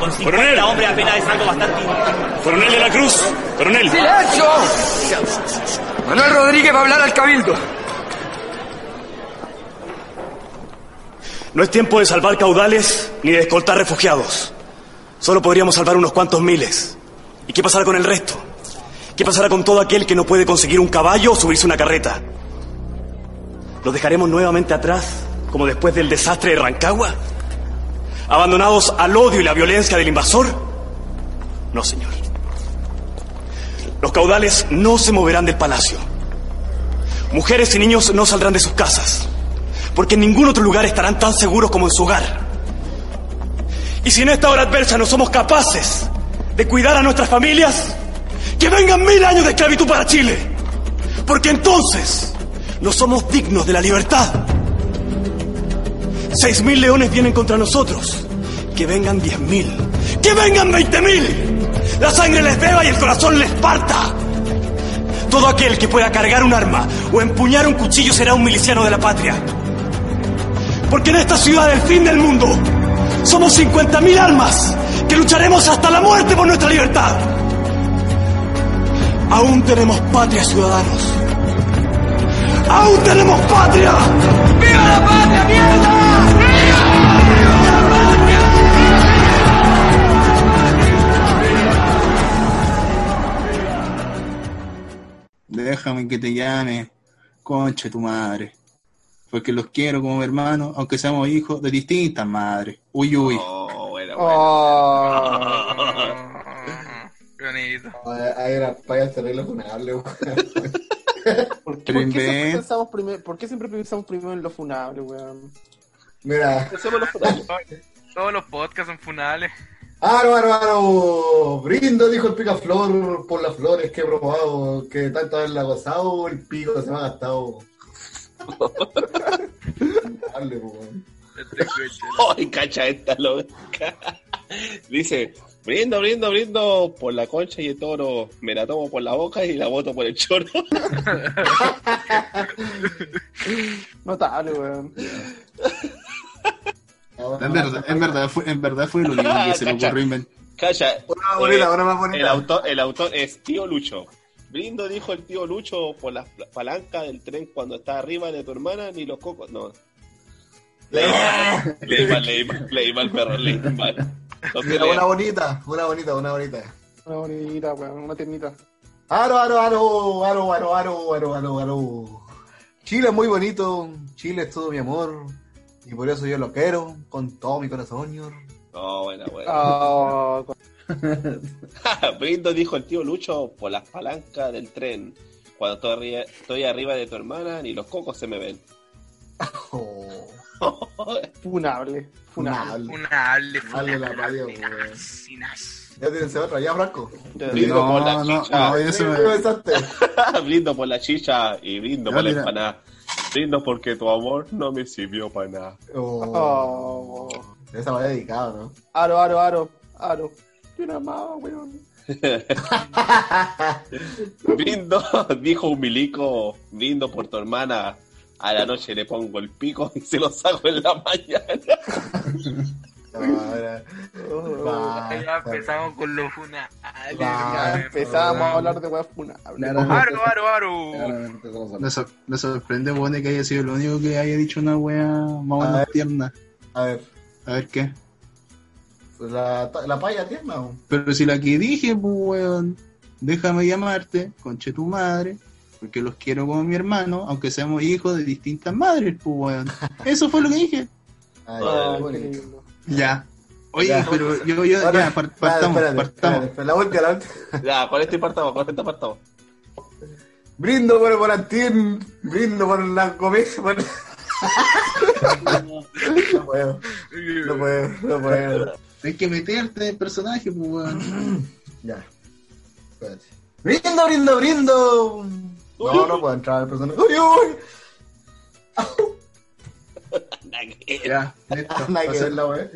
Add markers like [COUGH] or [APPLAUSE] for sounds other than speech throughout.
con 50 Coronel. hombres apenas es algo bastante... Coronel de la Cruz, coronel. ¡Silencio! Manuel Rodríguez va a hablar al cabildo. No es tiempo de salvar caudales ni de escoltar refugiados. Solo podríamos salvar unos cuantos miles. ¿Y qué pasará con el resto? ¿Qué pasará con todo aquel que no puede conseguir un caballo o subirse una carreta? ¿Los dejaremos nuevamente atrás, como después del desastre de Rancagua? ¿Abandonados al odio y la violencia del invasor? No, señor. Los caudales no se moverán del palacio. Mujeres y niños no saldrán de sus casas, porque en ningún otro lugar estarán tan seguros como en su hogar. Y si en esta hora adversa no somos capaces de cuidar a nuestras familias, que vengan mil años de esclavitud para Chile, porque entonces no somos dignos de la libertad. Seis mil leones vienen contra nosotros, que vengan diez mil, que vengan veinte mil. La sangre les beba y el corazón les parta. Todo aquel que pueda cargar un arma o empuñar un cuchillo será un miliciano de la patria. Porque en esta ciudad del fin del mundo somos 50.000 almas que lucharemos hasta la muerte por nuestra libertad. Aún tenemos patria, ciudadanos. Aún tenemos patria. ¡Viva la patria, mierda! Déjame que te llame, concha tu madre. Porque los quiero como hermanos, aunque seamos hijos de distintas madres. Uy, uy. Oh, bueno, Oh. Qué bonito. Ahí era para terrible funable, weón. ¿Por qué, Pero por qué siempre pensamos primero, ¿Por qué siempre pensamos primero en lo funable, weón? Mira. Los. [LAUGHS] Todos los podcasts son funales. Aro, aro, aro. Brindo, dijo el picaflor, por las flores que he probado, que tanto haberla gozado, el pico se me ha gastado. [LAUGHS] Dale, weón. ¡Ay, cacha esta loca! [LAUGHS] Dice, brindo, brindo, brindo por la concha y el toro. Me la tomo por la boca y la boto por el choro. [LAUGHS] Notable, weón. En verdad, en verdad fue, en verdad fue lo único que se Cacha. ocurrió inventar. Calla. Una bonita, una más bonita. El autor, el autor es Tío Lucho. Brindo, dijo el tío Lucho, por las pla- palancas del tren cuando está arriba de tu hermana, ni los cocos. No. Leí mal, leí mal, leí mal, leí mal, perro, leí mal. Mira, una bonita, una bonita, una bonita. Una bonita, weón, una tiernita. Aro, aro, aro, aro, aro, aro, aro, aro, aro. Chile es muy bonito, Chile es todo mi amor, y por eso yo lo quiero, con todo mi corazón, señor. No, buena, buena. Oh, [LAUGHS] Brindo, dijo el tío Lucho, por las palancas del tren. Cuando estoy arriba, estoy arriba de tu hermana, ni los cocos se me ven. [LAUGHS] [LAUGHS] funable, funable. Funable. Funable, la. Sinas. Ya tienes otra, ya, Franco. Brindo por la No, no, chicha. no, eso me- [LAUGHS] brindo por la chicha y brindo Ya, por la mira. empanada. Brindo porque tu amor no me sirvió para nada. Oh, Oh. Esa va dedicada, ¿no? Aro, aro, aro, aro. Tiene amado, weón. [LAUGHS] Brindo, dijo un milico, brindo por tu hermana. A la noche le pongo el pico y se lo saco en la mañana. Ahora, Oh, Ya empezamos con lo funable. ya weón. empezamos a hablar de weas funables. Aro, aro, aro. Me, sor- me sorprende, bueno, que haya sido lo único que haya dicho una wea más o A menos ver. tierna. A ver, A ver qué. la, la paya tierna. Pero si la que dije, pues, weón, déjame llamarte, conche tu madre, porque los quiero como mi hermano, aunque seamos hijos de distintas madres, pues, weón. Eso fue lo que dije. Ay, Oh, bonito. Ya. Oye, Ya. pero yo, yo, Ahora, ya, partamos, espérate, partamos. espérate, La última, la última. Ya, con este apartado, con este apartado. Brindo por el volantín, brindo por la comida. Por... [LAUGHS] no puedo, no puedo, no puedo. Hay que meterte en el personaje, pues, weón. Ya. Espérate. Brindo, brindo, brindo. No, no puedo entrar al personaje. ¡Uy, uy! [LAUGHS] Ya, [LAUGHS] listo. La.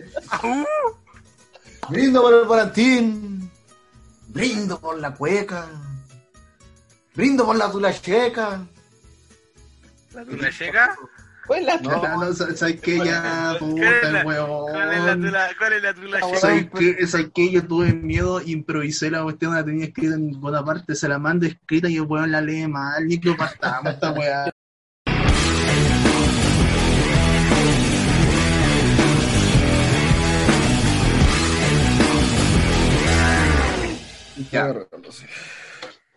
Brindo por el volantín. Brindo por la cueca. Brindo por la tula checa. ¿La tula checa? ¿Cuál es la No. No, sa- ¿sabes qué? Ya, ¿Cuál es puta, weón. ¿Cuál es la tula? ¿Cuál es la tula? ¿Sabes qué? ¿Sabes qué? Yo tuve miedo, improvisé la cuestión, la tenía escrita en buena parte, se la mando escrita y el weón la lee mal, y que partamos esta weá. Ya,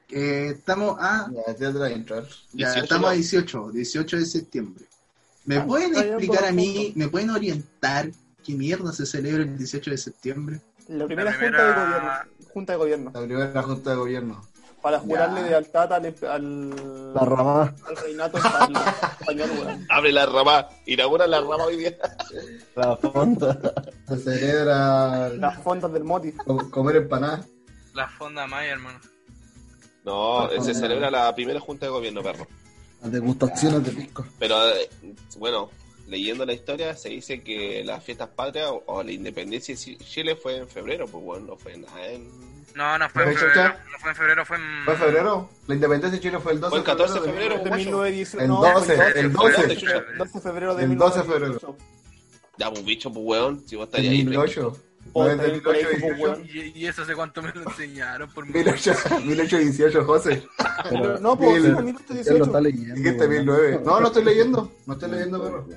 eh, estamos a, Ya, ya ya 18 estamos a no. 18, 18 de septiembre. ¿Me Ah, pueden explicar a mí, me pueden orientar qué mierda se celebra el 18 de septiembre? La primera, La junta de gobierno. Junta de gobierno. La primera junta de gobierno. Para jurarle Ya. lealtad al, al, La ramada. al reinato español, español, weón. [LAUGHS] Abre la rama, inaugura la rama hoy día. La fonda. Se celebra Las fondas del Moti. com- comer empanadas. La fonda Maya, hermano. No, se celebra la primera junta de gobierno, perro. Las degustaciones de pisco. Pero eh, bueno, leyendo la historia se dice que las fiestas patrias o, o la independencia de Chi- Chile fue en febrero, pues bueno, no fue nada en... No, no fue en ¿Fecha, febrero. No fue en febrero, fue en. ¿Fue en febrero? La independencia de Chile fue el 12 Fue el 14 de febrero, De guacho. 1918. El no, 12, fue el Fue 12. chucha. 12 de febrero de El 12 de 1918. Ya, pues bicho, pues weón, si vos estarías ahí. 1008. De el 1818. pues, ¿Y, eso hace cuánto me lo enseñaron por 18- 1818, José. Pero no, pues, sí, Él lo 1818. está leyendo. Weón. 1009. No, no estoy leyendo. No estoy leyendo, perro.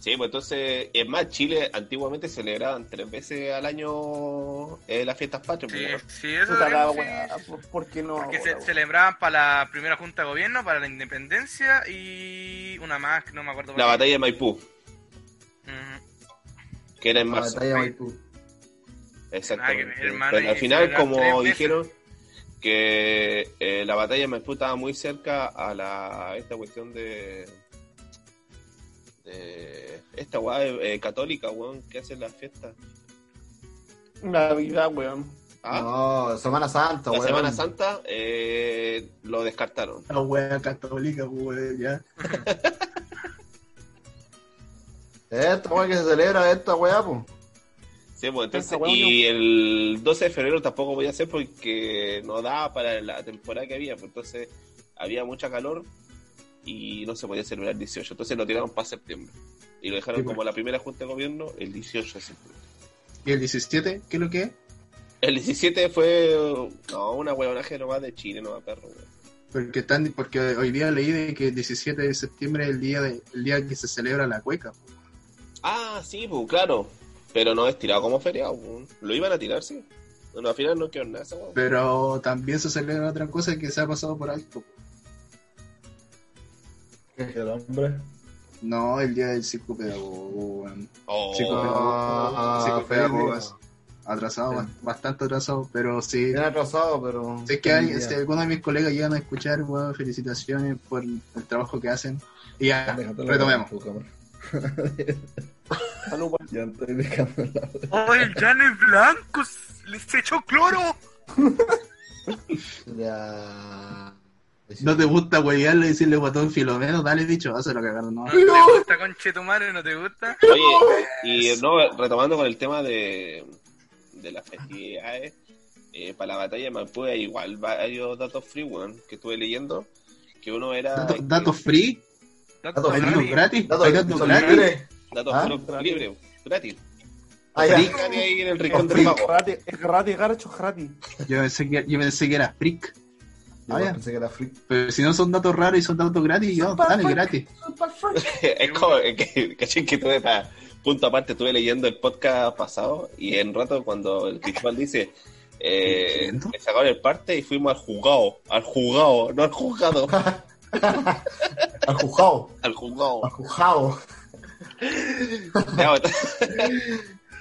Sí, pues entonces, es más, Chile antiguamente celebraban tres veces al año eh, las fiestas patrias. Sí, pues, sí, eso la sí. weá, ¿por- ¿por qué no? Porque se celebraban para la primera junta de gobierno, para la independencia y una más, que no me acuerdo. La batalla de Maipú, Ujú. que era en La marzo. batalla Maipú. Exactamente. Hermano, Pero al final, como dijeron, que eh, la batalla de Maipú estaba muy cerca a la a esta cuestión de, de esta weá eh, católica, weón, que hacen las fiestas. Navidad, weón. Ah, No, Semana Santa, la weón. Semana Santa eh, lo descartaron. La wea católica, weón, ya. [LAUGHS] Esta weá que se celebra, esta weá, pues. Sí, pues entonces, y el 12 de febrero tampoco voy a hacer porque no daba para la temporada que había, pues entonces había mucha calor y no se podía celebrar el 18, entonces lo tiraron para septiembre y lo dejaron Sí, pues. como la primera junta de gobierno el 18 de septiembre. ¿Y el 17? ¿Qué es lo que es? El 17 fue no, una huevonaje nomás de Chile, no perro, weón. Porque, están, porque hoy día leí de que el 17 de septiembre es el día, de, el día que se celebra la cueca. Ah, sí, pues claro, pero no es tirado como feriado, weón. lo iban a tirar, sí. Bueno, al final no quedó nada weón. Pero también se celebra otra cosa que se ha pasado por alto. El hombre. No, el día del psicopedagogo, weón. Oh, Psicopedagogo, Ah. Atrasado, Sí. bastante atrasado, pero sí. Bien atrasado, pero. Si es que hay, si algunos de mis colegas llegan a escuchar, weón, felicitaciones por el trabajo que hacen. Y ya, Déjate retomemos. [LAUGHS] Ya estoy dejando la. ¡Oh, el Jan es blanco! ¡Les echó cloro! [LAUGHS] Ya. ¿No te gusta huevearle y decirle guatón filomeno? Dale, dicho, hazlo cagar, no. ¿No te gusta, conche tu madre? ¿No te gusta? Oye, y no, retomando con el tema de, de las festividades, eh, para la batalla de Maipú hay igual varios datos free, weón, que estuve leyendo, que uno era... Datos, que- datos free, Datos Datos gratis, Datos gratis. Datos ¿Ah? puros libres, gratis. Ah, ya. Ahí en el rincón del Free. mago. Gratis, es gratis, garcho, es gratis. Yo pensé que, yo pensé que era freak. Yo Ah, ya. pensé que era free. Pero si no son datos raros y son datos gratis, yo, dale, gratis. [LAUGHS] es como que, caché que tuve para punto aparte, estuve leyendo el podcast pasado y en rato cuando el Cristóbal dice... Eh, sacaron el parte y fuimos al juzgado, al juzgado, no al juzgado, [LAUGHS] Al juzgado. al juzgado. Al juzgado. Ya, pues,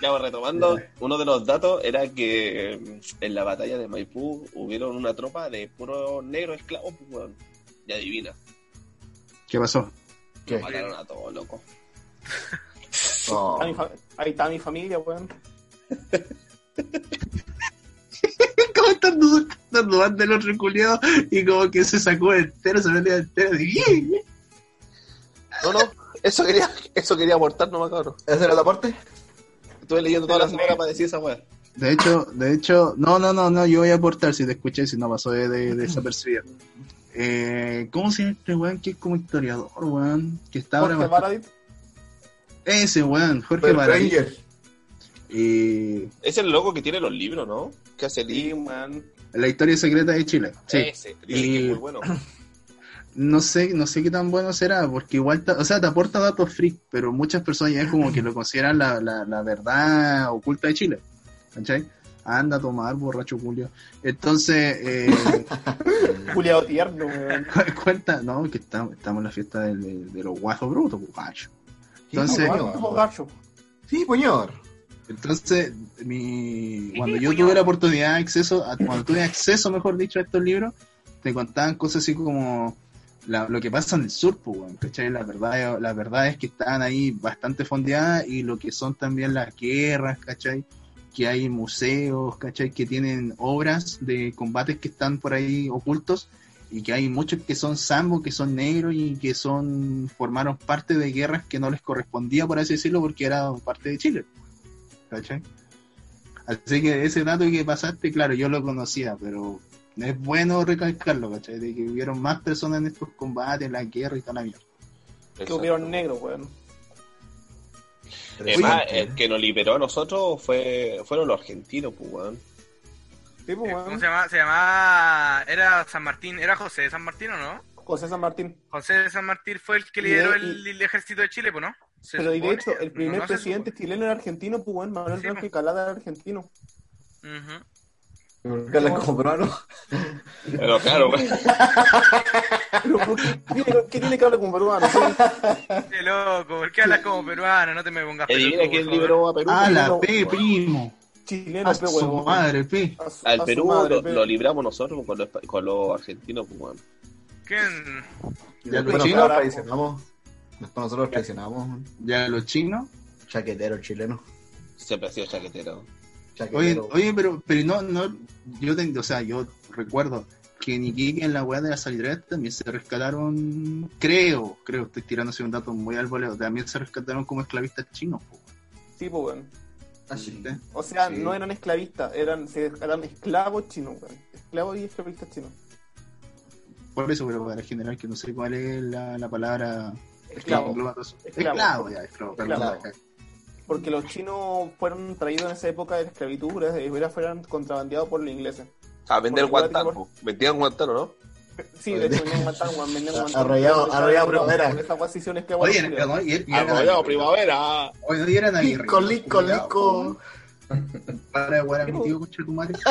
ya, retomando, uno de los datos era que mm, en la batalla de Maipú hubieron una tropa de puros negros esclavos, pues, weón. Y adivina, ¿Qué pasó? ¿Qué? mataron a todos, loco. [LAUGHS] Ahí está mi familia, weón. [LAUGHS] ¿Cómo están dudando el otro culiado? Y como que se sacó entero, se metió entero. Y... No, no, eso quería, eso quería aportar nomás, cabrón. ¿Ese era el aporte? Estuve leyendo toda la semana para decir esa weá. De hecho, de hecho, no, no, no, no, yo voy a aportar si te escuché, si no pasó de, de, desapercibido. Eh, ¿Cómo se llama este weón que es como historiador, weón? Que está ahora. Jorge bastante- Baradit. Ese weón, Jorge Baradit. Ranger. Y Es el loco que tiene los libros, ¿no? Que hace Sí, libros. man. la historia secreta de Chile. Sí. Ese. Y- es muy bueno. No sé, no sé qué tan bueno será, porque igual, o sea, te aporta datos freak, pero muchas personas ya como que lo consideran la, la, la verdad oculta de Chile. ¿Cachai? Anda a tomar, borracho Julio. Entonces, eh, [LAUGHS] Juliado tierno, cuenta, no, que estamos, estamos en la fiesta de, de- de los guasos brutos, pues, macho. Entonces, Señor. Como gacho. Sí, señor. entonces, mi, cuando yo tuve la oportunidad de acceso, a- cuando tuve acceso, mejor dicho, a estos libros, te contaban cosas así como la- lo que pasa en el sur, pues, weón, ¿cachai? La verdad, la verdad es que están ahí bastante fondeadas y lo que son también las guerras, ¿cachai? Que hay museos, ¿cachai? Que tienen obras de combates que están por ahí ocultos y que hay muchos que son sambo, que son negros y que son formaron parte de guerras que no les correspondía, por así decirlo, porque era parte de Chile. ¿Cachai? Así que ese dato que pasaste, claro, yo lo conocía, pero es bueno recalcarlo, ¿cachai? De que hubieron más personas en estos combates, en la guerra y toda la mierda. Que hubieron negros, weón. Además, el que nos liberó a nosotros fue, fueron los argentinos, pues, weón. Sí, pues, Eh, ¿Cómo weón. se llama? Se llamaba. Era San Martín. ¿Era José de San Martín o no? José San Martín. José de San Martín fue el que Y lideró de- el, el ejército de Chile, pues, ¿no? Se Pero y de supone. hecho, el primer No, no presidente chileno era argentino, pues, weón. Manuel Sí, Blanco pues. y Calada era argentino. supone. Ujú. Que hablan como peruano. Pero claro. Pero, ¿por qué, tiene, ¿qué tiene que hablar como peruano? [LAUGHS] Qué loco, ¿por qué hablas como peruano? No te me pongas Adivina pelotudo, quién liberó a Perú. Ah, la P, primo. Chileno, A su madre, P. A a Al Perú madre, lo, libramos nosotros con los, con los argentinos, pues, weón. ¿Quién? Ya los nosotros chinos, traicionamos. Nosotros traicionamos. ya los chinos. Chaquetero chileno. Siempre ha sido chaquetero. Oye, oye, pero, pero no, no, yo tengo, o sea, yo recuerdo que en Iquique en la weá de la salidez también se rescataron, creo, creo, estoy tirándose un dato muy al voleo, también se rescataron como esclavistas chinos, po, Sí, pues, weón. Ah, sí. O sea, Sí. no eran esclavistas, eran, se- eran esclavos chinos, weón. Esclavos y esclavistas chinos. Por eso, pero para general que no sé cuál es la, la palabra Esclavo. Esclavo. Esclavo, ya, esclavo, perdón. Porque los chinos fueron traídos en esa época de la esclavitud, era- fueron contrabandeados por los ingleses. Sea, vender Porque Guantánamo. Vendían Guantánamo, ¿no? Sí, de hecho, venían Guantánamo, weón, venían [LAUGHS] Guantánamo. Arrollado- arrollado primavera. Oye, Arrollado primavera. Oye, y eran aguerridos, Lico, lico, lico. Para de a mi tío, concha tu madre. [LAUGHS]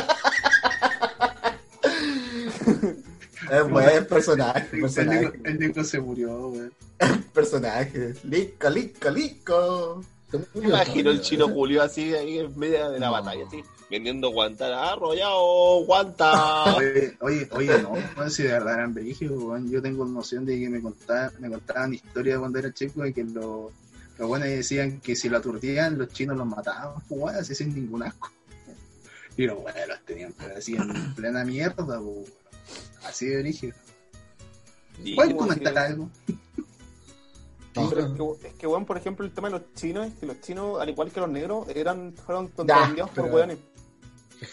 Es buen personaje, El personaje, Nico- el Nico se murió, weón. [LAUGHS] personaje. Lico, lico, lico. Me imagino el chino Julio así, ahí en medio de la batalla, así, vendiendo Guantánamo. Arrollado, guanta. Oye, oye, oye, no, si de verdad eran brígidos. Yo tengo noción de que me contaban, me contaban historias cuando era chico de que los, buenos decían que si lo aturdían, los chinos los mataban, pues, así sin ningún asco. Y los buenos los tenían pero así en plena mierda, pues, así de brígido. Y- ¿Pueden como comentar si- Pero es que, es que, weón, por ejemplo, el tema de los chinos es que los chinos, al igual que los negros, eran fueron contrabandeados por weones.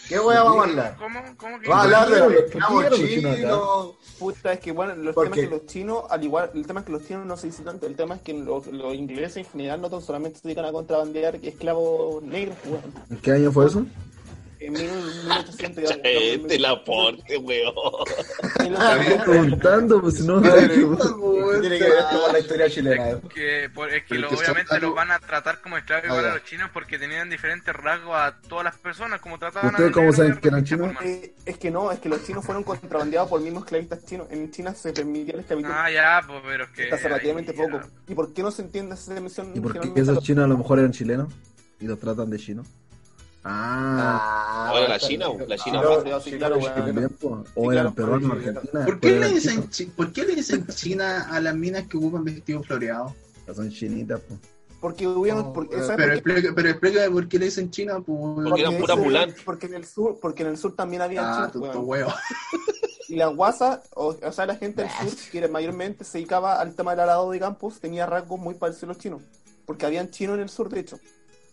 ¿Qué voy a vamos a hablar? ¿Cómo? ¿Cómo que? Vamos a hablar de ¿Por los esclavos chinos. Puta, es que bueno, los ¿Por temas qué? que los chinos, al igual, el tema es que los chinos no se dice tanto, el tema es que los, los ingleses en general no tan solamente se dedican a contrabandear esclavos negros, weón. ¿En qué año fue eso? En mil- 1800 y algo, [LAUGHS] Este el aporte, weón. [LAUGHS] Estoy preguntando, pues si no. ¿Qué tiene que ver con la historia chilena? Que, por- es que lo- que son obviamente algo- los van a tratar como esclavos igual Ah, a ya. los chinos porque tenían diferentes rasgos a todas las personas, como trataban ¿Ustedes a cómo saben que eran chinos? Eh, es que no, es que los chinos fueron contrabandeados por mismos esclavistas chinos. En China se permitía la esclavitud Ah, ya, pues, pero es que... hasta hace relativamente ahí, poco. ya. ¿Y por qué no se entiende esa emisión? ¿Y por qué a esos chinos a lo mejor eran chilenos? Y los tratan de chinos. Ah, Ahora la China, la China o peruanos, sí, argentinas. ¿Por qué, le dicen, ¿Por qué le dicen China a las minas que ocupan vestidos floreados? Son chinitas, po. Porque hubieron, Oh, porque, weón. ¿sabes Pero explica, pero explica por qué le dicen China, pues. Porque eran pura ese- Mulan. Porque en el sur, porque en el sur también había Ah, chinos, huevo. [LAUGHS] Y la guasa, o, o sea, la gente del sur, que mayormente se dedicaba al tema del arado de campos, tenía rasgos muy parecidos a los chinos. Porque habían chinos en el sur, de hecho.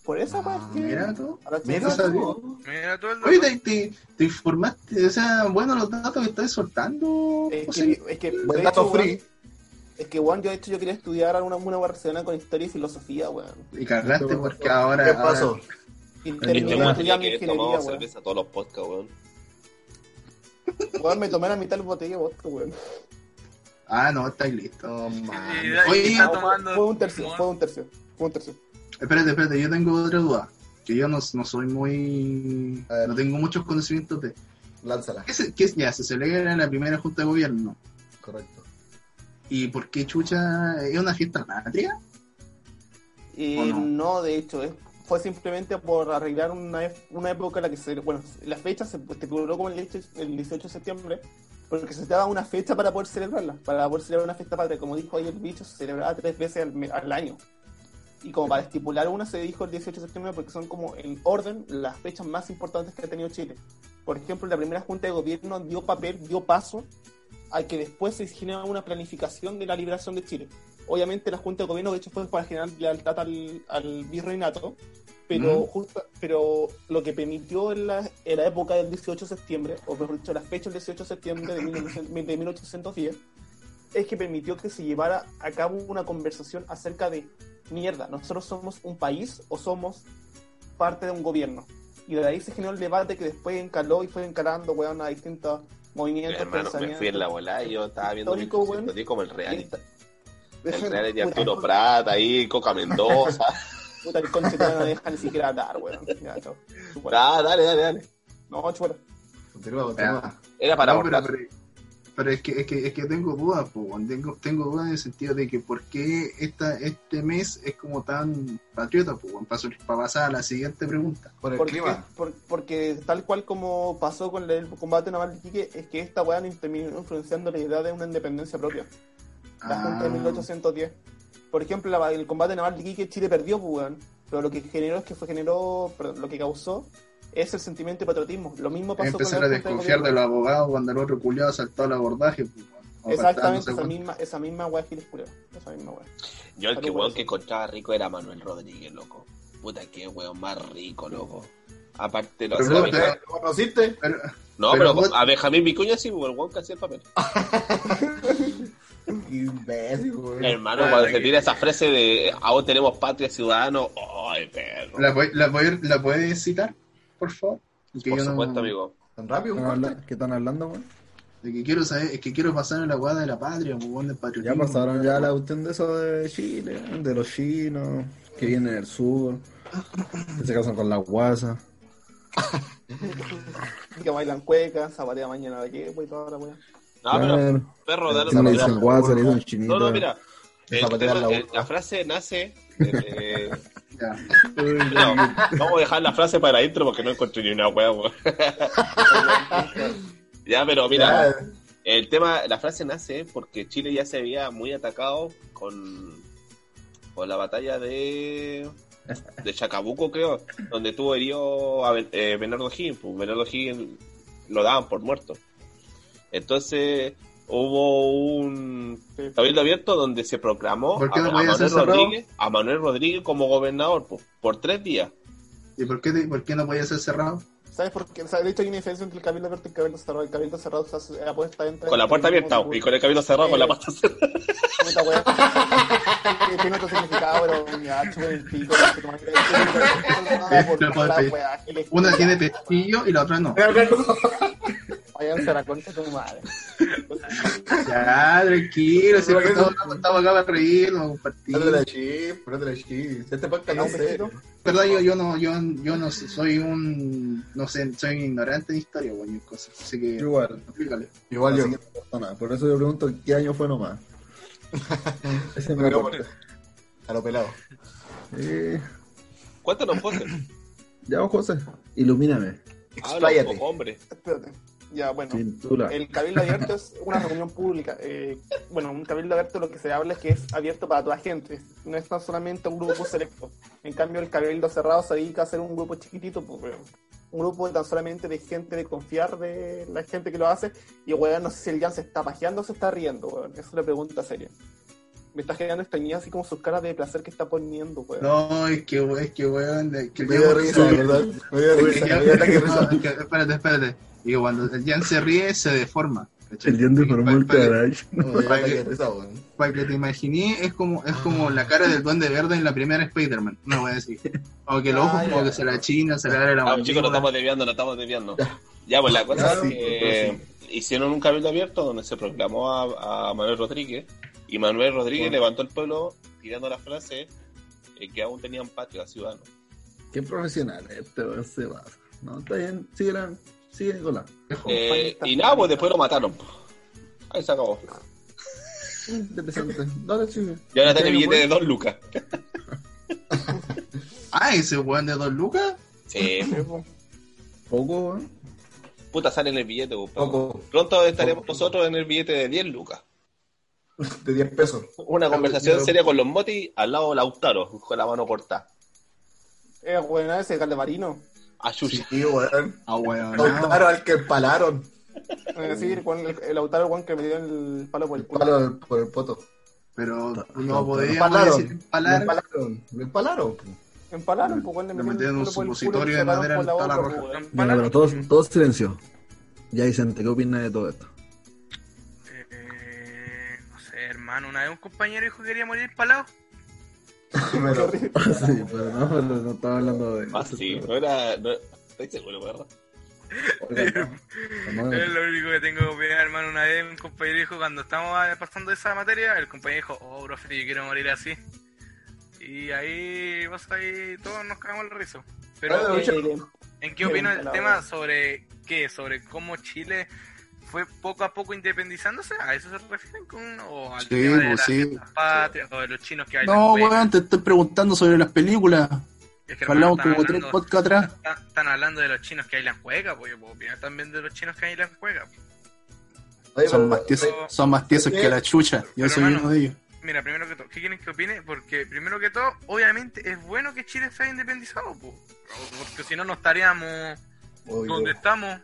Por eso, pues, Ah, que... Mira tú. Mira tú. Mira todo el Oye, te, te, te informaste, o sea, bueno, los datos que estás soltando. Es que, es que, Buen dato hecho, free. weón, es que, weón, yo de hecho yo quería estudiar una, una relacionada con historia y filosofía, weón. Y cagaste porque ahora. ¿Qué ahora- pasó? Y terminé estudiando ingeniería, cerveza todos los podcasts, weón. Weón, me tomé la mitad de la botella de vodka, weón. Ah, no, estáis listo. No, Y man. Oye, está tomando. fue un tercio, fue un tercio, fue un tercio. Espérate, espérate, yo tengo otra duda. Que yo no, no soy muy. No tengo muchos conocimientos de. Lánzala. ¿Qué, se, qué- ya se celebra en la primera junta de gobierno? Correcto. ¿Y por qué chucha es una fiesta patria? Y ¿O no? no? de hecho, es, fue simplemente por arreglar una, una época en la que se. Bueno, la fecha se estipuló como el 18, el 18 de septiembre, porque se daba una fecha para poder celebrarla, para poder celebrar una fiesta patria. Como dijo ahí el bicho, se celebraba tres veces al año. Y como para estipular una, se dijo el 18 de septiembre porque son como en orden las fechas más importantes que ha tenido Chile. Por ejemplo, la primera junta de gobierno dio papel, dio paso a que después se genera una planificación de la liberación de Chile. Obviamente la Junta de Gobierno de hecho fue para generar lealtad al, al virreinato, pero, Mm. justo, pero lo que permitió en la, en la época del 18 de septiembre, o mejor dicho, la fecha del 18 de septiembre de, 1900 de 1810, es que permitió que se llevara a cabo una conversación acerca de, mierda, nosotros somos un país o somos parte de un gobierno. Y de ahí se generó el debate que después encaló y fue encalando, weón, a distintos movimientos, Hermano, me pensamientos. fui en la volada y yo estaba viendo. 1810 como el Y real. esta- El real de Puta, Arturo Prat, ahí, Coca Mendoza. [LAUGHS] Puta, el conche no deja ni siquiera dar, weón. Ya, chao. Ah, dale, dale, dale. No, chúpala. Continúa, continúa. Era para No, pero, es, que, es, que, es que tengo dudas, tengo, tengo dudas en el sentido de que por qué esta, este mes es como tan patriota, pues, para, para pasar a la siguiente pregunta. Por el Porque, clima. por- porque tal cual como pasó con el combate naval de Iquique, es que esta weá terminó influenciando la idea de una independencia propia. La Junta de Ah. 1810. Por ejemplo, la- el combate naval de Iquique, Chile perdió, pues. Pero lo que generó es que fue generó, perdón, lo que causó es el sentimiento de patriotismo. Lo mismo pasó Empezar con a de desconfiar de los abogados cuando el otro culiado saltó al abordaje. Pues, weón. Exactamente, esa weón. misma, esa misma weá Giles Culeo. Esa misma weá. Yo el que weón que encontraba rico era Manuel Rodríguez, loco. Puta, qué weón más rico, loco. Aparte, lo Pero ¿Lo conociste? Pero, No, pero pero, vos- a Benjamín Vicuña sí, el weón que hacía el papel. [LAUGHS] Qué imbécil, güey. Hermano, Ah, cuando de se que- tira esa frase de aún tenemos patria ciudadano, ay, perro. ¿la, voy- la, voy- ¿La puedes citar, por favor? Que Por yo no- supuesto, amigo. ¿Tan rápido? ¿Qué están hablando, weón? De que quiero saber, es que quiero pasar en la guada de la patria, pues, weón, del Ya patriotismo. pasaron ya la cuestión de eso de Chile, de los chinos, que vienen del sur, que se casan con la guasa. [LAUGHS] Que bailan cuecas, zapatea mañana de qué, wey, toda la weá. No, pero, perro, dale no le mira. dicen guasa, le dicen chinito. No, no, mira. El el- la frase nace. eh, Ya. [LAUGHS] no, vamos a dejar la frase para intro porque no encontré ni una hueá. [LAUGHS] Ya, pero mira, Ya, el tema, la frase nace porque Chile ya se había muy atacado con, con la batalla de de Chacabuco, creo, donde tuvo herido a Ben- eh, Bernardo Higgins. Pues Bernardo Higgins lo daban por muerto. Entonces hubo un cabildo abierto donde se proclamó ¿Por qué a, no a Manuel? Rodríguez, a Manuel Rodríguez como gobernador pues, por tres días. ¿Y por qué, te- por qué no podía ser cerrado? ¿Sabes por qué? O sea, de hecho hay una diferencia entre el cabildo abierto y el cabildo cerrado. El cabildo cerrado se hace la puesta entre... Con la puerta abierta y con el cabildo cerrado, con la puerta cerrada. Puta weá. Que [LAUGHS] Tiene otro significado, pero ya, [LAUGHS] chupen el pico. no sé cómo es que- Pero puede La pedir. weá, Giles Una tiene pestillo y la otra no. Váyanse a la concha de tu madre. Ya, tranquilo, si estamos, que- estamos acá para reírnos, compartir. Ponete la chip, ponete la chip. Este podcast no ¿Un sé. verdad yo, yo no yo, yo no sé, soy un no sé soy ignorante de historia cualquier cosa así que Igual, explícale Igual yo. persona. Por eso yo pregunto qué año fue nomás. [LAUGHS] Ese Pero aporte. A lo pelado. Eh, Cuéntanos, José. ya, José, ilumíname. Un poco, hombre. Espérate. Ya, bueno. Cintura. El cabildo abierto es una reunión pública. Eh, bueno, un cabildo abierto lo que se habla es que es abierto para toda gente. No es tan solamente un grupo selecto. En cambio, el cabildo cerrado se dedica a ser un grupo chiquitito, pues, weón. un grupo tan solamente de gente de confiar de la gente que lo hace. Y weón, no sé si el Jan se está pajeando o se está riendo, weón. Esa es la pregunta seria. Me está generando extrañidad así como sus caras de placer que está poniendo, weón. No, es que, es que, weón, que Me dio risa, verdad. Me dio risa, me dio risa. espérate, espérate. Y que cuando el Jan se ríe, se deforma. ¿cachai? El Jan deformó el Para- para- que te imaginé, es como, es como la cara del duende verde en la primera Spider-Man. No voy a decir. O que los ojos Ah, como que se la china, se le abre la Ah, chicos, nos estamos desviando, nos estamos desviando. Ya, pues la cosa es sí, que hicieron un cabildo abierto donde se proclamó a, a Manuel Rodríguez y Manuel Rodríguez levantó el pueblo tirando la frase eh, que aún tenían patria ciudadano. Qué profesional este, se va. No, está bien. Sigue, la, sigue Nicolás. Eh, y nada, pues después lo mataron. Ahí se acabó. [LAUGHS] Interesante. Dale, sigue. Y ahora tiene ¿Qué año billete de dos lucas. [LAUGHS] Ah, ese weón de dos lucas. Sí, Poco, weón. puta, sale en el billete. po. Poco. Pronto estaremos nosotros en el billete de 10 lucas. De 10 pesos. Una conversación seria con los motis al lado de Lautaro, con la mano cortada. Eh, weón, ese Caldemarino. A Chucha. Sí, weón. Ah, weón. Lautaro al que empalaron. Es decir, el, el, el Lautaro, weón, que me dio el palo por el culo. Palo por el poto. Pero no podíamos empalaron. decir empalar. empalaron. Lo empalaron. Empalaron, pues, weón, le metieron el un el supositorio de madera en la roja. Mira, pero todos, todos silencio. Ya Vicente, ¿qué opinas de todo esto? Eh, no sé, hermano, una vez un compañero dijo que quería morir palado. Pero- [LAUGHS] sí, pero no, pero no estaba hablando de. Ah, sí, no era. No, estoy seguro, ¿verdad? [LAUGHS] Es lo único que tengo que opinar, hermano. Una vez un compañero dijo, cuando estábamos pasando esa materia, el compañero dijo, oh, profe, yo quiero morir así. Y ahí, vos ahí, todos nos cagamos el rizo. Pero, ¿en qué opinas del tema sobre qué? ¿Sobre cómo Chile fue poco a poco independizándose? ¿A eso se refieren con o al Sí, tema de pues, las sí. patrias o de los chinos que bailan No, weón, te estoy preguntando sobre las películas. Es que, hermano, Hablamos están como tres hablando- podcasts atrás. están- Están hablando de los chinos que bailan cueca, pues yo puedo opinar también de los chinos que bailan cueca. Oye, Son más tiesos, son más tiesos que la chucha. Yo Pero, soy hermano, uno de ellos. Mira, primero que todo, ¿qué quieren que opine? Porque primero que todo, obviamente es bueno que Chile esté independizado, po. porque si no, no estaríamos donde estamos.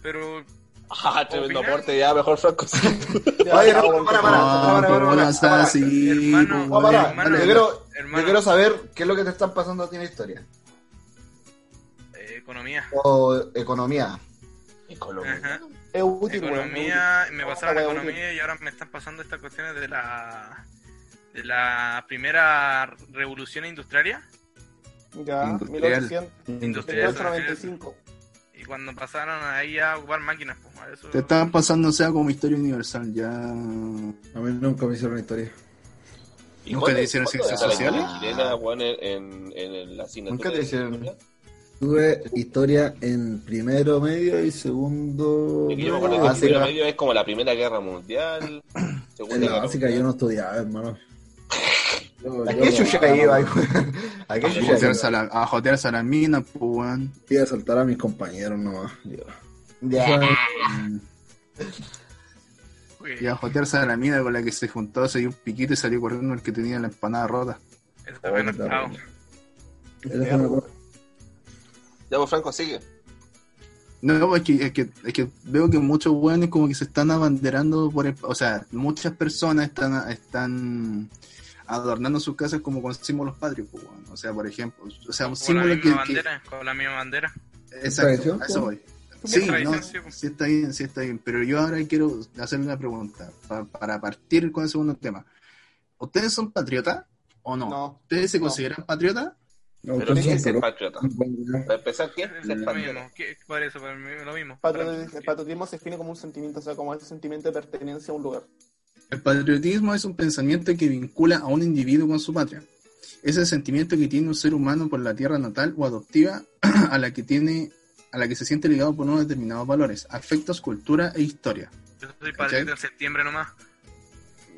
Pero Ah, tremendo aporte, ya mejor Franco. [LAUGHS] Ya, Oye, no, para, para, para, para, para, Hermano, No, para, hermano, yo quiero, hermano. yo quiero saber qué es lo que te están pasando a ti en la historia. eh, economía. O economía. Ajá. Es útil. Economía, me pasaron weón, economía y ahora me están pasando estas cuestiones de la de la primera revolución industrial Ya, Industrial. 1800, industrial 1895. Y cuando pasaron ahí a ocupar máquinas pues a eso Te estaban pasando, o sea, como historia universal. Ya. A mí nunca me hicieron historia. ¿Y ¿Nunca te hicieron ciencias sociales? en, en, en la asignatura? Nunca te hicieron-? Tuve historia en primero medio y segundo. Es que yo me acuerdo que básica. primero medio es como la Primera Guerra Mundial. En Segunda la Guerra básica yo no estudiaba, hermano. [LAUGHS] Yo- ¿A yo qué no- chucha [LAUGHS] iba? ¿A qué A chucha jotearse iba? a, la- a jotearse a las minas, pues, weón. Iba a saltar a mis compañeros nomás. Ya. Y a jotearse a la mina con la que se juntó, se dio un piquito y salió corriendo el que tenía la empanada rota. eso no fue mi acuerdo. Ya, pues Franco, sigue. No, es que, es que, es que veo que muchos weones como que se están abanderando por el- o sea, muchas personas están, están adornando sus casas como con símbolos patrios, pues, weón. O sea, por ejemplo, o sea, un Con la símbolo misma que, que- bandera, con la misma bandera. exacto, a eso pues. voy. Sí, no, sí, pues. sí está bien, sí está bien, pero yo ahora quiero hacerle una pregunta pa- para partir con el segundo tema. ¿Ustedes son patriotas o no? No. ¿Ustedes se No. consideran patriotas? No, Pero ¿qué es ser patriota? Para empezar, ¿qué es ser lo patriota? mismo. ¿Qué- Por eso, para mí lo mismo. Patriotismo, el patriotismo se define como un sentimiento, o sea, como ese sentimiento de pertenencia a un lugar. El patriotismo es un pensamiento que vincula a un individuo con su patria. Es el sentimiento que tiene un ser humano por la tierra natal o adoptiva [CLEARS THROAT] a la que tiene a la que se siente ligado por unos determinados valores, afectos, cultura e historia. Yo soy patriota en septiembre nomás.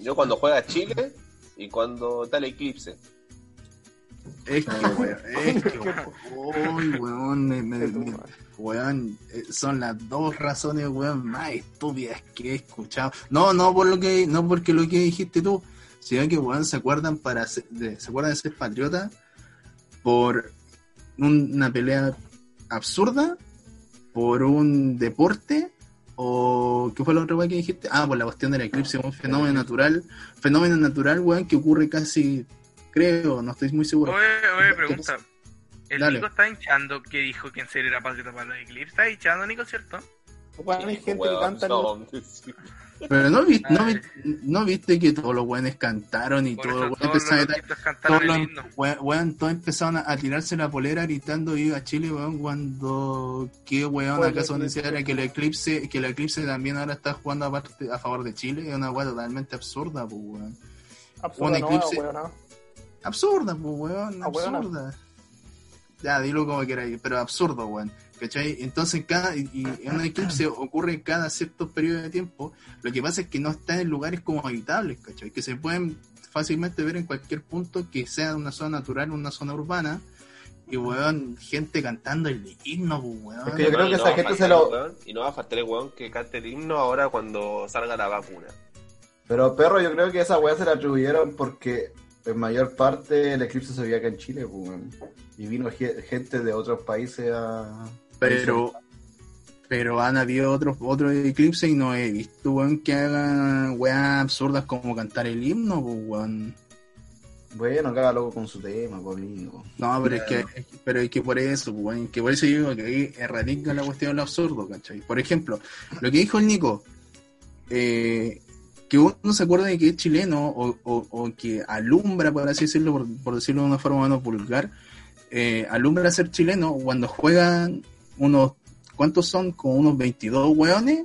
Yo cuando juega Chile y cuando está el eclipse. Es que, weón, es que, uy, weón, me- me- me- weón, eh, son las dos razones, weón, más estúpidas que he escuchado. No, no por lo que, no porque lo que dijiste tú, sino que, weón, se acuerdan para ser- de, se acuerdan de ser patriota por un- una pelea absurda, por un deporte o ¿qué fue la otra weá que dijiste? Ah, por la cuestión del eclipse, un fenómeno natural, fenómeno natural, weón, que ocurre casi, creo, no estoy muy seguro. Oye, oye, pregunta. El Dale. Nico está hinchando que dijo que en serio era para los Eclipse. Está hinchando, Nico, ¿cierto? Bueno, hay gente que canta. no. Pero no, vi- no, Ay. vi- no viste que todos los weones cantaron y Por todos eso los todos weones los empezaron a todos cantaron los todos empezaron a, a tirarse la polera gritando viva Chile, weón, cuando qué weón acaso decía era que el eclipse, que el eclipse también ahora está jugando a, parte- a favor de Chile, es una weá totalmente absurda, pues weón. Absurda, un no, eclipse- weón, no. Absurda, pues weón, Ah, weón, no. absurda. Ya, dilo como queráis, pero absurdo, weón. ¿Cachai? Entonces, cada, y, y un eclipse ocurre cada cierto periodo de tiempo. Lo que pasa es que no está en lugares como habitables, ¿cachai? Que se pueden fácilmente ver en cualquier punto que sea una zona natural, una zona urbana. Y, weón, gente cantando el himno, pues, weón. Es que yo creo Y que no esa va a gente se faltar lo- el weón, Y no va a faltar el weón que cante el himno ahora cuando salga la vacuna. Pero perro, yo creo que esa weá se la atribuyeron porque en mayor parte el eclipse se veía acá en Chile, pues, weón. Y vino ge- gente de otros países a. Pero, pero han habido otros otros eclipses y no he visto, weón, que hagan weas absurdas como cantar el himno, pues, weón. Bueno, cada loco con su tema, pues, amigo. No, pero es que, pero es que por eso, pues, weón, que por eso yo digo que ahí erradica la cuestión del absurdo, ¿cachai? Por ejemplo, lo que dijo el Nico, eh, que uno se acuerda de que es chileno o, o- que alumbra, por así decirlo, por, por decirlo de una forma menos vulgar, eh, alumbra ser chileno cuando juegan unos, ¿cuántos son? Como unos 22 weones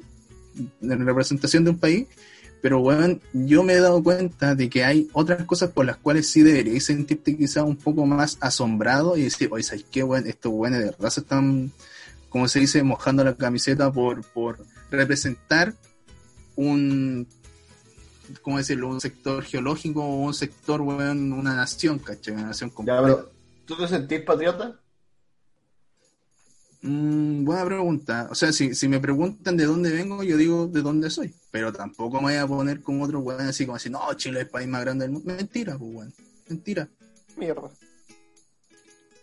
en representación de un país. Pero, weón, yo me he dado cuenta de que hay otras cosas por las cuales sí deberíais sentirte quizás un poco más asombrado y decir, oye, ¿sabes qué, weón? Estos weones de se están, como se dice, mojando la camiseta por, por representar un, ¿cómo decirlo? Un sector geológico o un sector, weón, una nación, ¿cachai? Una nación Ya, completa. pero, ¿tú te sentís patriota? Mm, buena pregunta. O sea, si, si me preguntan de dónde vengo, yo digo de dónde soy. Pero tampoco me voy a poner como otro weón así como así, no, Chile es el país más grande del mundo. Mentira, pues weón. Mentira. Mierda.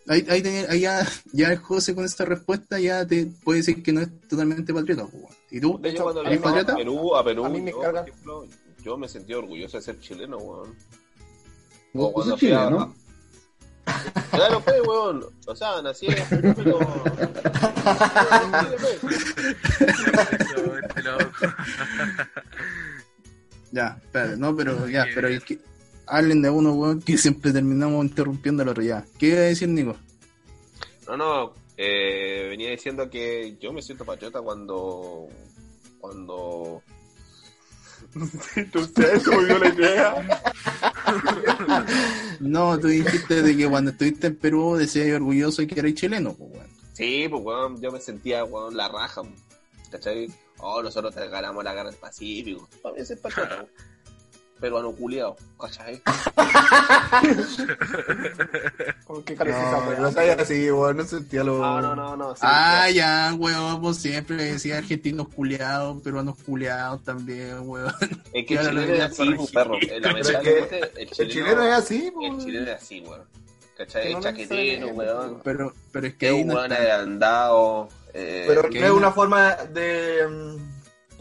Ahí, ahí, tenía- ahí ya, ya el José con esta respuesta ya te puede decir que no es totalmente patriota, pues weón. ¿Y tú? De hecho, cuando ¿Eres vino a patriota? Perú, a Perú, A mí me yo, carga. por ejemplo, yo me sentí orgulloso de ser chileno, weón. ¿Vos O cuando sos fui a-? [LAUGHS] Claro, pues, weón. O sea, nací en Perú, pero... Loco. Ya, espérate, no, pero [LAUGHS] ya, pero es que hablen de uno, weón, que siempre terminamos interrumpiendo otro ya. ¿Qué iba a decir, Nico? No, no, eh, venía diciendo que yo me siento patriota cuando... Cuando... [LAUGHS] Me olvidó la idea. No, tú dijiste de que cuando estuviste en Perú decías orgulloso y que eres chileno, pues weón. Sí, pues, weón, yo me sentía, weón, la raja, ¿cachai? Oh, nosotros te ganamos la guerra del Pacífico. Para mí es patriota. [LAUGHS] Peruano culiao, ¿cachai? [LAUGHS] ¿Con qué cara es esa No, no sabía así, weón, no sentía lo. No, no, no, no. sí, Ah, ya, weón, vos siempre decía argentinos culiados, peruanos culiados también, weón. Es que el chileno es así, perro. Lamentablemente, el El chileno, es así, el pues. chileno es así, weón. ¿Cachai? no El chaquetero, necesariamente, weón. Pero, pero es que Es un no weón agrandado. Eh, Pero no es una una- forma de.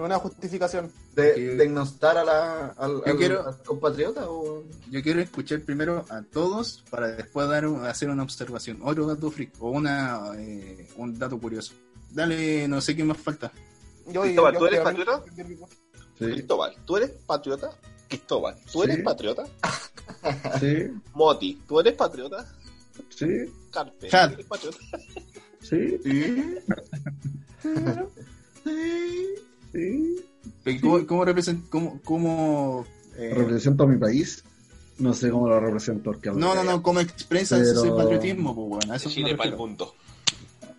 Una justificación. de, Que- de ignostar a la, al, Yo al- quiero- al compatriota o. Yo quiero escuchar primero a todos para después dar un- hacer una observación, otro dato freak o una eh, un dato curioso. Dale, no sé qué más falta. Yo, Cristóbal, yo- ¿tú eres patriota? Sí, Cristóbal, ¿tú eres patriota? Cristóbal, ¿tú eres Sí. patriota? sí, Moti, ¿tú eres patriota? sí, Carpe. ¿tú eres patriota? sí, [LAUGHS] sí. ¿Y ¿Cómo, cómo represent- cómo, cómo, eh, Represento a mi país. No sé cómo lo represento. Porque no, no, no, cómo expresas Pero- ese patriotismo, pues bueno, eso Chile me para el mundo.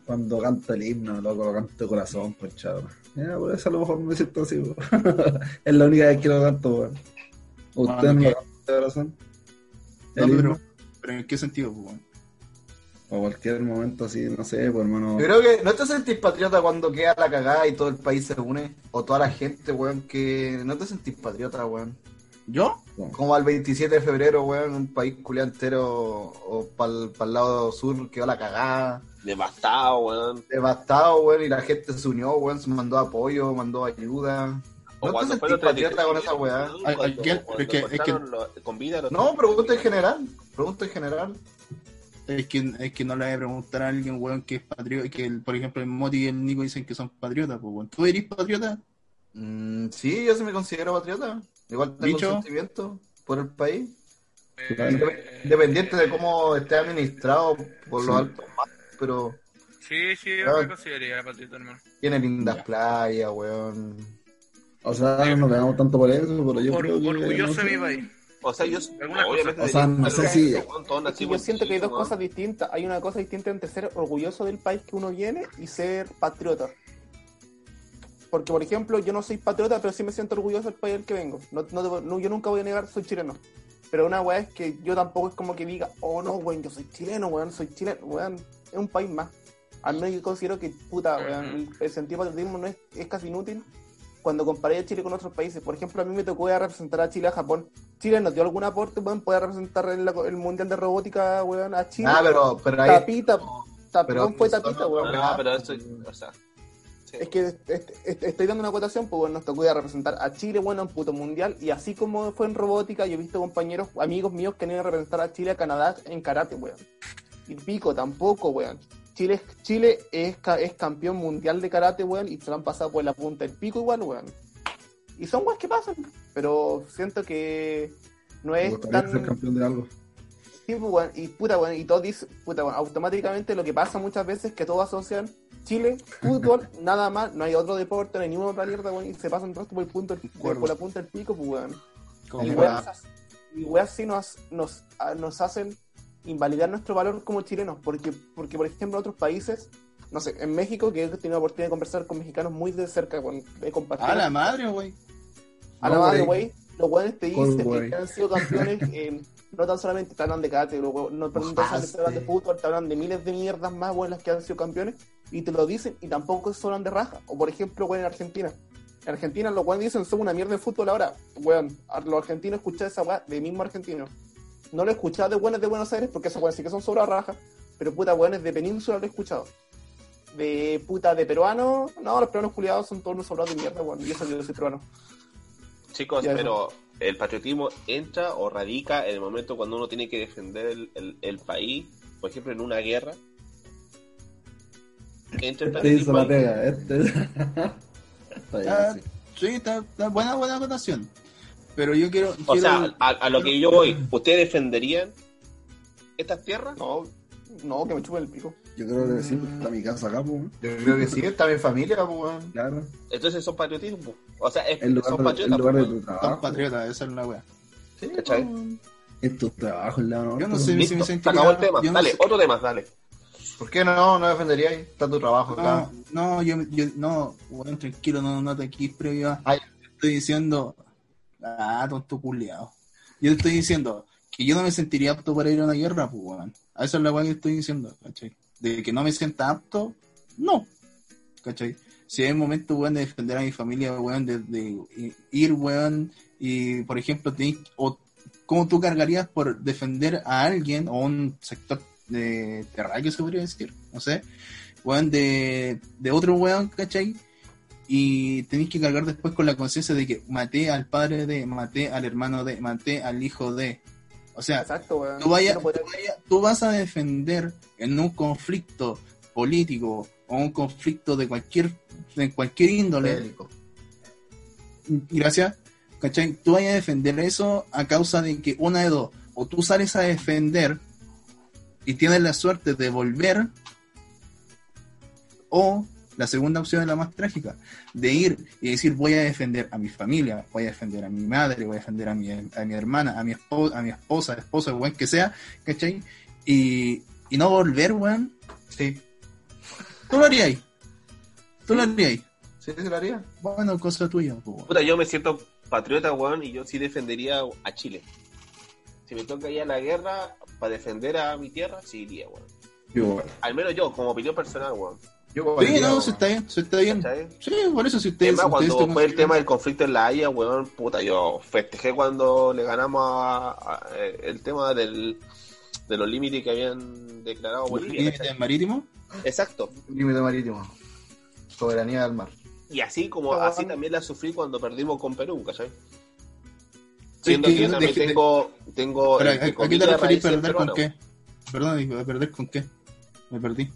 Cuando canta el himno, loco, lo canto de corazón, pues chavo. Ya, por eso a lo mejor me siento así. [LAUGHS] Es la única vez que lo canto, weón. ¿Usted Bueno, no ¿qué? lo canta de corazón? No, pero, pero ¿en qué sentido, pues bueno? O cualquier momento así, no sé, pues hermano. Yo creo que no te sentís patriota cuando queda la cagada y todo el país se une. O toda la gente, weón, que no te sentís patriota, weón. ¿Yo? Como al 27 de febrero, weón, un país culiao entero o para el lado sur quedó la cagada. Devastado, weón. devastado, weón, y la gente se unió, weón, se mandó apoyo, mandó ayuda. O ¿No te sentís patriota con esa weá? No, pregunta en general, pregunta en general. Es que, es que no le voy a preguntar a alguien, weón, que es patriota, que el- por ejemplo el Moti y el Nico dicen que son patriotas, pues, weón. ¿Tú eres patriota? Mm, sí, yo sí me considero patriota. Igual tengo Bicho. sentimiento por el país. Eh, Independiente de cómo esté administrado por los altos mandos, pero Sí, sí, yo me consideraría patriota, hermano. tiene lindas playas, weón. O sea, no nos pegamos tanto por eso, pero yo Or- creo que... orgulloso de mi país. O sea, yo, obviamente, cosa. O sea, no sé si- yo siento que hay dos cosas distintas. Hay una cosa distinta entre ser orgulloso del país que uno viene y ser patriota. Porque, por ejemplo, yo no soy patriota, pero sí me siento orgulloso del país del que vengo. No, no yo nunca voy a negar, soy chileno. Pero una weá es que yo tampoco es como que diga, oh no, weón, yo soy chileno, weón, soy chileno, weón, es un país más. Al menos yo considero que, puta, weón, el, el sentido de patriotismo no es, es casi inútil cuando comparé a Chile con otros países. Por ejemplo, a mí me tocó ir a representar a Chile a Japón. Chile nos dio algún aporte, weón, poder representar en la- el Mundial de Robótica, weón, a Chile. Ah, pero, pero ahí. Tapita, tapón pero- fue tapita, weón. Ah, pero eso, o sea, sí. Es que est- est- est- estoy dando una acotación, pues bueno, nos tocó ir a representar a Chile, bueno, en puto mundial, y así como fue en robótica, yo he visto compañeros, amigos míos que han ido a representar a Chile, a Canadá en karate, weón. Y pico, tampoco, weón. Chile, es- Chile es, ca- es campeón mundial de karate, weón, y se lo han pasado por la punta del pico igual, weón. Y son weas que pasan, pero siento que no es tan... ser campeón de algo. Sí, pues, weón, y puta, weón, y todos dicen, puta, weón, automáticamente lo que pasa muchas veces es que todos asocian Chile, fútbol, [LAUGHS] nada más, no hay otro deporte, no hay ninguna otra mierda, weón, y se pasan todos por, el punto, por, por la punta del pico, pues, weón. Y weas, as- y weas sí nos, nos, a- nos hacen invalidar nuestro valor como chilenos, porque, porque por ejemplo, en otros países, no sé, en México, que he tenido la oportunidad de conversar con mexicanos muy de cerca, de compartir. A la madre, güey. A la madre, güey. güey. Los weones te dicen güey. que han sido campeones, [LAUGHS] eh, no tan solamente te hablan de karate, no tan solamente te hablan de fútbol, te hablan de miles de mierdas más buenas que han sido campeones, y te lo dicen, y tampoco se hablan de raja. O por ejemplo, weón, en Argentina. En Argentina los weones dicen, son una mierda en fútbol ahora. Weón, a- los argentinos escuchan esa weá de mismo argentino. No lo he escuchado de weones de Buenos Aires, porque esos weones sí que son sobre raja, pero puta, weones de Península lo he escuchado. De puta, de peruano, no, los peruanos culiados son todos unos sobrados de mierda, weón, y eso yo soy peruano. Chicos, Ya, pero el patriotismo entra o radica en el momento cuando uno tiene que defender el, el- el país, por ejemplo, en una guerra. Entra el Este hizo patriotismo. la ahí. pega, este... Está bien, Ah, sí. sí, está, está buena, buena acotación. Pero yo quiero. O quiero- sea, a, a lo que yo voy, ¿ustedes defenderían estas tierras? No, no, que me chupen el pico. Yo creo que sí, está mi casa acá, pues, Yo creo que sí, está mi familia, pues, claro. Entonces son patriotismo. O sea, es, En lugar, son patriotas. en lugar de tu son patriotas, esa es la wea. Sí, ¿Cachai? Es tu trabajo, el lado Yo no sé pues. si me Listo, se sentiría. acabó el tema. yo no dale, sé- otro tema, dale. ¿Por qué no? No defendería ahí. Está tu trabajo acá. No, no, yo, yo no, bueno, tranquilo, no, no te aquí previo. Ay. Estoy diciendo, ah, tonto culiado. Yo te estoy diciendo que yo no me sentiría apto para ir a una guerra, pues, weón. A eso es la weá que estoy diciendo, ¿cachai? De que no me sienta apto, no, ¿cachai? Si hay un momento, weón, de defender a mi familia, weón, de, ir, weón, y, por ejemplo, tenés, o cómo tú cargarías por defender a alguien o un sector de terráqueo, se podría decir, no sé, weón, de, de otro weón, ¿cachai? Y tenéis que cargar después con la conciencia de que maté al padre de, maté al hermano de, maté al hijo de. O sea, Exacto, tú, vaya- no tú vaya- tú vas a defender en un conflicto político o un conflicto de cualquier, de cualquier índole, Bélico. gracias, ¿cachai? Tú vayas a defender eso a causa de que una de dos, o tú sales a defender y tienes la suerte de volver, o la segunda opción es la más trágica, de ir y decir voy a defender a mi familia, voy a defender a mi madre, voy a defender a mi, a mi hermana, a mi esposa, a mi esposa, esposa, weón, que sea, ¿cachai? Y, y no volver, weón, Sí, tú lo harías. Tú lo harías. sí, sí lo haría. Bueno, cosa tuya, weón. Puta, yo me siento patriota, weón, y yo sí defendería a Chile. Si me toca ir a la guerra para defender a mi tierra, sí iría, weón. Yo. Al menos yo, como opinión personal, weón. Yo Sí, no, eso está bien, eso está bien. ¿Cachai? Sí, por eso si ustedes... Es más, ustedes cuando fue el tema del conflicto en la Haya, weón, puta, yo festejé cuando le ganamos a- a- eh, el tema del, de los límites que habían declarado Bolivia. ¿Límite ¿cachai? marítimo? Exacto. Límite marítimo. Soberanía del mar. Y así como Pero, así también la sufrí cuando perdimos con Perú, ¿cachai? Siendo que que yo no también deje- tengo, tengo ¿A qué te referís perder con qué? Perdón, ¿perder con qué? Me perdí.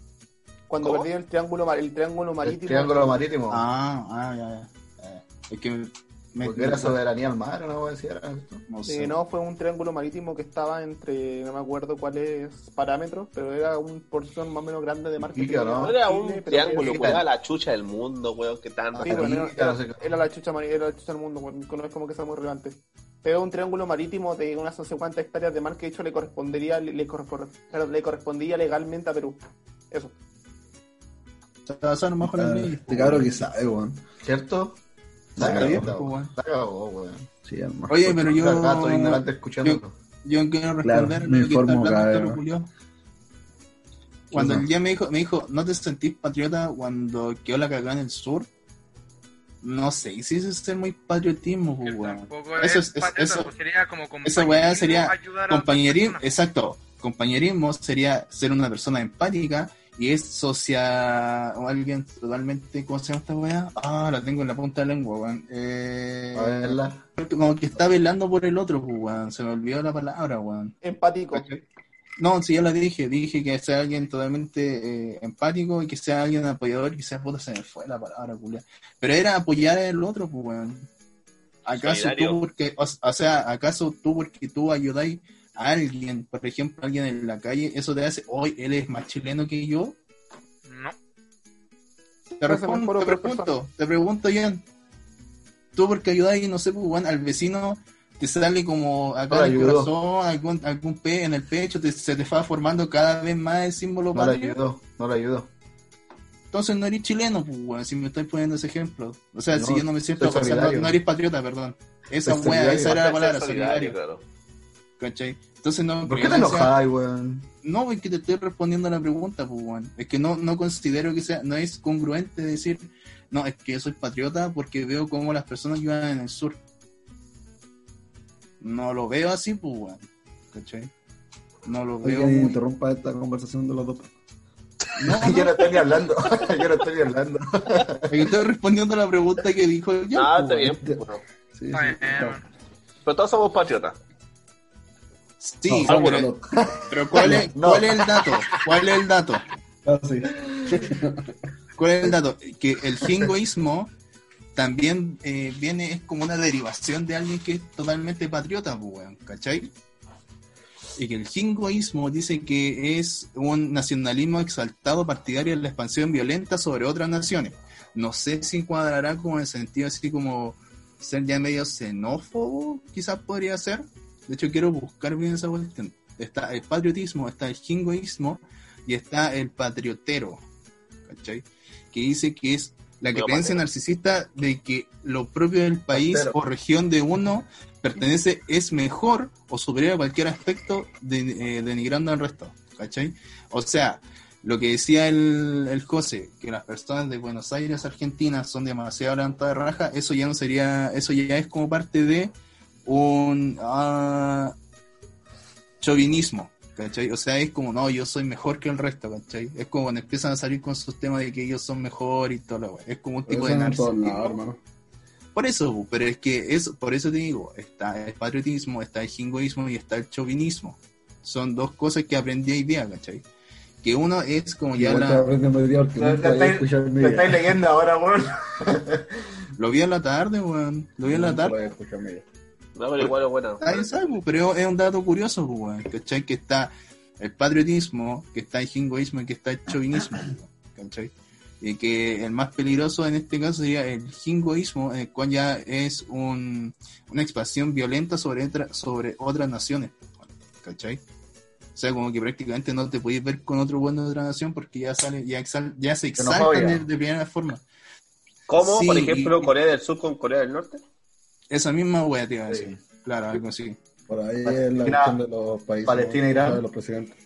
Cuando ¿Cómo? perdí el triángulo, mar- el triángulo El marítimo. triángulo marítimo. Ah, ah, ya, ya. Eh, Es que me, me- Porque era soberanía al mar, ¿no? Decía, no Eh, sé. no, fue un triángulo marítimo que estaba entre, no me acuerdo cuáles parámetros, pero era un porción más o menos grande de mar que tenía ¿no? Era Chile, un pero triángulo, era- weón, era la chucha del mundo, weón, que tan Sí, bueno, era, era- no sé qué. era la chucha era la chucha del mundo, weón, no es como que sea muy relevante. Pero un triángulo marítimo de unas no sé cuántas hectáreas de mar que de hecho le correspondería, le, le correspondía legalmente a Perú. Eso. Se basaron más con leyes. Este cabrón que sabe, weón. ¿Cierto? Weón. Weón. Sí, hermano. Oye, pero yo. Gato ignorante escuchando. Yo quiero Claro, responder me que está informo hablando cada este. Cuando el día me dijo, me dijo, ¿no te sentís patriota cuando quedó la cagada en el sur? No sé, si eso es ser muy patriotismo, Que weón. Eso es es- es- patriota, eso- pues sería como esa weá compañerismo, sería Compañerismo, exacto. Compañerismo sería ser una persona empática y es socia o alguien totalmente, ¿cómo se llama esta weá? Ah, la tengo en la punta de la lengua, weón. Eh, A verla. como que está velando por el otro, pues, weón. Se me olvidó la palabra, weón. Empático. No, sí, ya la dije. Dije que sea alguien totalmente eh, empático y que sea alguien apoyador y que sea puta, se me fue la palabra, culia. Pero era apoyar al otro, pues, weón. ¿Acaso Solidario. tú porque, o, o sea, acaso tú porque tú ayudáis a alguien, por ejemplo, alguien en la calle, eso te hace, hoy él es más chileno que yo? No. Te, respondo, te pregunto, te pregunto, Ian. Tú porque ayudáis, no sé, pues, weón, al vecino te sale como acá No le en el ayudó. corazón, algún, algún pe en el pecho, te- se te va formando cada vez más el símbolo No le ayudó, no le ayudó. Entonces no eres chileno, pues, si me estoy poniendo ese ejemplo. O sea, No, si yo no me siento, soy o sea, no, eres patriota, perdón. Esa wea, esa era la palabra, solidario, claro. ¿Cachai? Entonces no, ¿Por qué yo te enojas, weón? No, es que te estoy respondiendo a la pregunta, pues, weón. Es que no, no considero que sea, no es congruente decir, no, es que yo soy patriota porque veo cómo las personas viven en el sur. No lo veo así, pues, weón. ¿Cachai? No lo veo muy... interrumpa esta conversación de los dos. No, [LAUGHS] Yo no, estoy ni hablando. [LAUGHS] Yo no estoy ni hablando. es que estoy respondiendo a la pregunta que dijo Jan, Ah, pues, está weón. bien. bueno. Sí, sí. Claro. Pero todos somos patriotas. Sí, No, pero, algunos no. pero ¿cuál, es. ¿cuál es el dato? ¿Cuál es el dato? Sí. ¿Cuál es el dato? Que el jingoísmo también eh, viene, es como una derivación de alguien que es totalmente patriota, pues, ¿cachai? Y que el jingoísmo dice que es un nacionalismo exaltado partidario de la expansión violenta sobre otras naciones. No sé si cuadrará como en el sentido así como ser ya medio xenófobo, quizás podría ser. De hecho, quiero buscar bien esa cuestión. Está el patriotismo, está el jingoísmo y está el patriotero, ¿cachai? Que dice que es la creencia narcisista de que lo propio del país o región de uno pertenece, es mejor o superior a cualquier aspecto de- eh, denigrando al resto, ¿cachai? O sea, lo que decía el, el José, que las personas de Buenos Aires, Argentina, son demasiado levantadas de raja, eso ya no sería, eso ya es como parte de un ah, chauvinismo, ¿cachai? O sea, es como, no, yo soy mejor que el resto, ¿cachai? Es como cuando empiezan a salir con sus temas de que ellos son mejor y todo lo Es como un tipo eso de narcisismo. Por eso, pero es que es, por eso te digo, está el patriotismo, está el jingoísmo y está el chauvinismo. Son dos cosas que aprendí hoy día, ¿cachai? Que uno es como ya la, Te- estáis- leyendo ahora, weón. lo vi en la tarde, weón, lo vi en la tarde. No, pero igual es buena. Ahí sabe, pero es un dato curioso, pues, weón, ¿cachai? Que está el patriotismo, que está el jingoísmo y que está el chauvinismo, ¿cachai? Y que el más peligroso en este caso sería el jingoísmo, en el cual ya es un, una expansión violenta sobre, otra- sobre otras naciones, ¿cachai? O sea, como que prácticamente no te puedes ver con otro bueno de otra nación porque ya sale, ya, exal- ya se exaltan Xenofobia. de, de primera forma. ¿Cómo, Sí, por ejemplo, y- Corea del Sur con Corea del Norte? Esa misma wea te iba a Sí. decir. Claro, algo así. Por ahí es la cuestión de los países. Palestina. Irán. De los presidentes.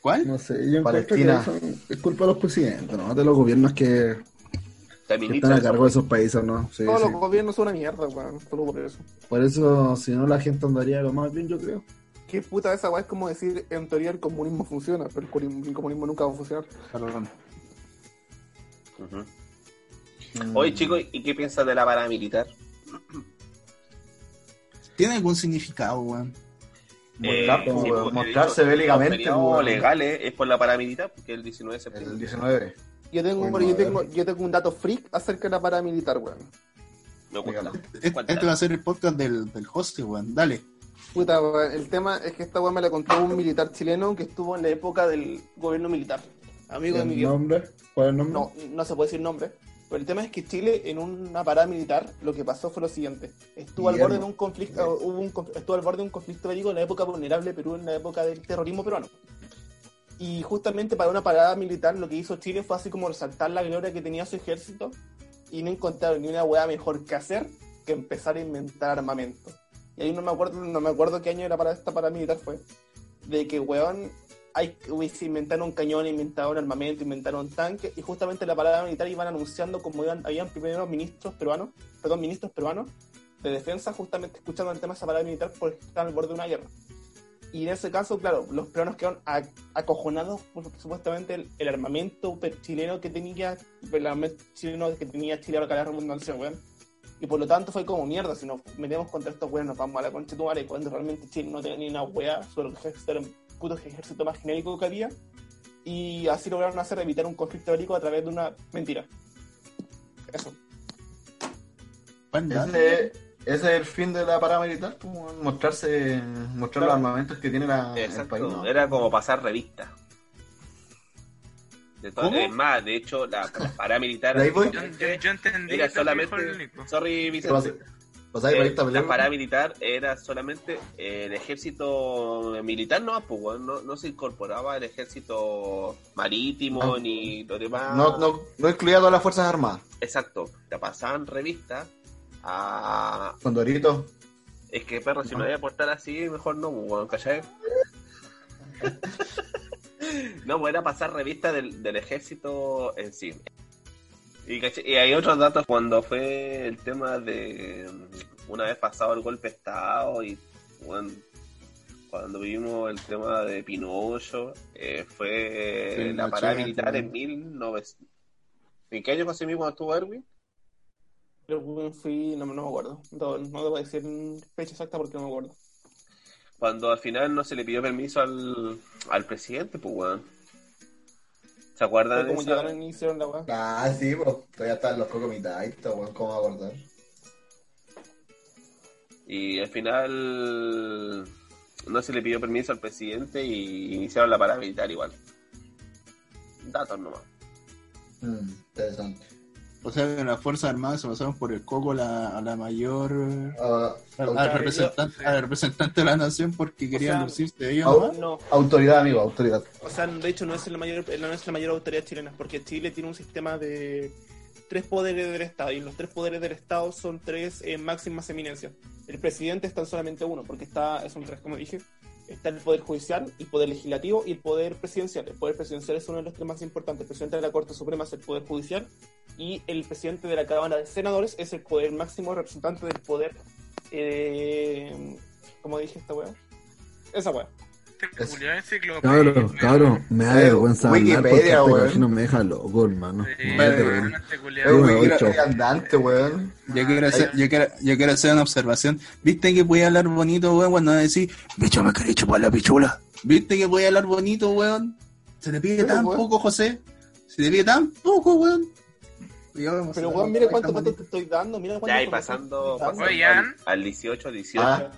¿Cuál? No sé, yo Palestina. que son- es culpa de los presidentes, ¿no? De los gobiernos que, están a cargo de esos países, ¿no? Sí, Todos sí. los gobiernos son una mierda, weón. Solo por eso. Por eso, si no, la gente andaría lo más bien, yo creo. que puta esa weá es como decir, en teoría el comunismo funciona, pero el comunismo, nunca va a funcionar. Perdón. Ujú. Mm. Oye, chicos, ¿y qué piensas de la paramilitar? ¿Tiene algún significado, weón? Mostrar, Eh, sí, weón, pues, mostrarse bélicamente, pues, weón. legales es por la paramilitar, porque el 19 de El septiembre. 19. Yo tengo, Bueno, yo, a ver. tengo, yo tengo un dato freak acerca de la paramilitar, weón. Dígalo. Este, este va a ser el podcast del, del hoste, weón. Dale. Puta, weón, el tema es que esta weá me la contó un militar chileno que estuvo en la época del gobierno militar. Amigo de ¿El Miguel. nombre? ¿Cuál es el nombre? No, no se puede decir nombre. Pero el tema es que Chile, en una parada militar, lo que pasó fue lo siguiente. Estuvo al borde de un conflicto, hubo un, estuvo al borde de un conflicto bélico en la época vulnerable de Perú, en la época del terrorismo peruano. Y justamente para una parada militar, lo que hizo Chile fue así como resaltar la gloria que tenía su ejército y no encontraron ni una hueá mejor que hacer que empezar a inventar armamento. Y ahí no me acuerdo, no me acuerdo qué año era para esta parada militar fue. De que, weón, hay, se inventaron un cañón, inventaron armamento, inventaron tanques, y justamente en la parada militar iban anunciando como iban, habían primeros ministros peruanos, perdón, ministros peruanos de defensa, justamente escuchando el tema de esa parada militar porque estaban al borde de una guerra. Y en ese caso, claro, los peruanos quedaron a- acojonados por supuestamente el, el armamento chileno que tenía, el armamento chileno que tenía Chile, que la redundancia, weón. Y por lo tanto fue como mierda, si nos metemos contra estos weones nos vamos a la concha de tu madre, cuando realmente Chile no tenía ni una wea, solo el ejército puto ejército más genérico que había. Y así lograron hacer evitar un conflicto bélico a través de una mentira. Eso. Ese, ese es el fin de la parada militar, mostrarse, mostrar los armamentos que tiene la, el Exacto, país. ¿no? era como pasar revista. De todo, ¿Cómo? es más, de hecho, la, la paramilitar. De ahí voy. Yo, yo, yo entendí Era el solamente. Sorry, ¿Qué Vicente. Pasáis Eh, la paramilitar era solamente el ejército militar, no, pues, no, no se incorporaba el ejército marítimo No. ni lo demás. no, no, no incluía todas las fuerzas armadas. Exacto, te pasaban revistas a. Condorito. Es que, perro, si me voy a portar así, mejor no, pues, weón, ¿cachai? [LAUGHS] no, pues era pasar revistas del, del ejército en sí. Y, y hay otros datos cuando fue el tema de mm, una vez pasado el golpe de Estado y bueno, cuando vimos el tema de Pinocho, eh, fue la parada militar en también. 1900. ¿En qué año fue así mismo cuando estuvo Erwin? Pero weón, fui, no, no me acuerdo. No, no debo decir fecha exacta porque no me acuerdo. Cuando al final no se le pidió permiso al, al presidente, pues weón. ¿Se acuerdan Fue de como llegaron y hicieron la weá. Ah, sí, pues todavía están los cocomidaitos, weón, ¿cómo va a acordar? Y al final no se le pidió permiso al presidente y iniciaron la parada militar igual. Datos nomás. Mm, interesante. O sea, que las Fuerzas Armadas se pasaron por el coco la, a la mayor. Ah, al, representante, al representante de la nación porque querían sea, lucirse ellos au-. No, autoridad, amigo, autoridad. o sea, de hecho no es la mayor, no es la mayor autoridad chilena, porque Chile tiene un sistema de tres poderes del Estado, y los tres poderes del Estado son tres eh, máximas eminencias. El presidente está en solamente uno, porque está, son tres, como dije. Está el poder judicial, el poder legislativo y el poder presidencial. El poder presidencial es uno de los tres más importantes. El presidente de la Corte Suprema es el poder judicial y el presidente de la Cámara de Senadores es el poder máximo representante del poder. Eh, ¿Cómo dije esta weá? Esa weá. Este culiao enciclopedia, Cabrón, cabrón, me da Eh, vergüenza hablar porque Wikipedia, este cochino me deja loco, hermano. Sí, No, este un ocho. andante, weón. Yo quiero, hacer, yo, quiero, yo quiero hacer una observación. ¿Viste que podía hablar bonito, weón, cuando decís, bicho, me queréis chupar la pichula? ¿Viste que podía hablar bonito, weón? Se te pide tan weón. poco, José. Se te pide tan poco, weón. Pero weón, mira cuánto pato te estoy dando, mira cuánto Ya, y pasando, pasando al, al 18, 18. Ah.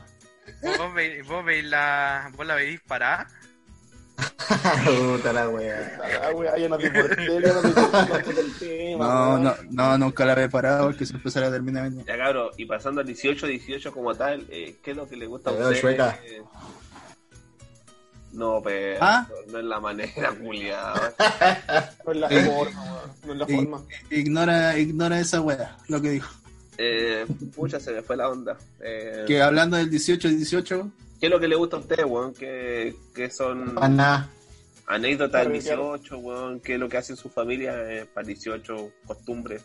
¿Vos veis, vos la, vos la veis parada? Puta la weá. Ah, weá, ya no te importa, ya no te el tema, No, no, no, nunca la había parado porque se empezó a terminar. Ya cabrón, y pasando al 18, 18 como tal, eh, ¿qué es lo que le gusta a usted? Eh, No, pero ¿Ah? no es la manera, culiada. No es la [LAUGHS] forma, weón, no es la forma. Ignora, ignora esa weá, lo que dijo. Eh, pucha, se me fue la onda. Eh, Que hablando del 18 y 18, ¿Qué es lo que le gusta a usted, weón? ¿Qué, qué son nada. anécdotas del Claro, claro. 18, weón? ¿Qué es lo que hace su familia eh, para el 18? Costumbres.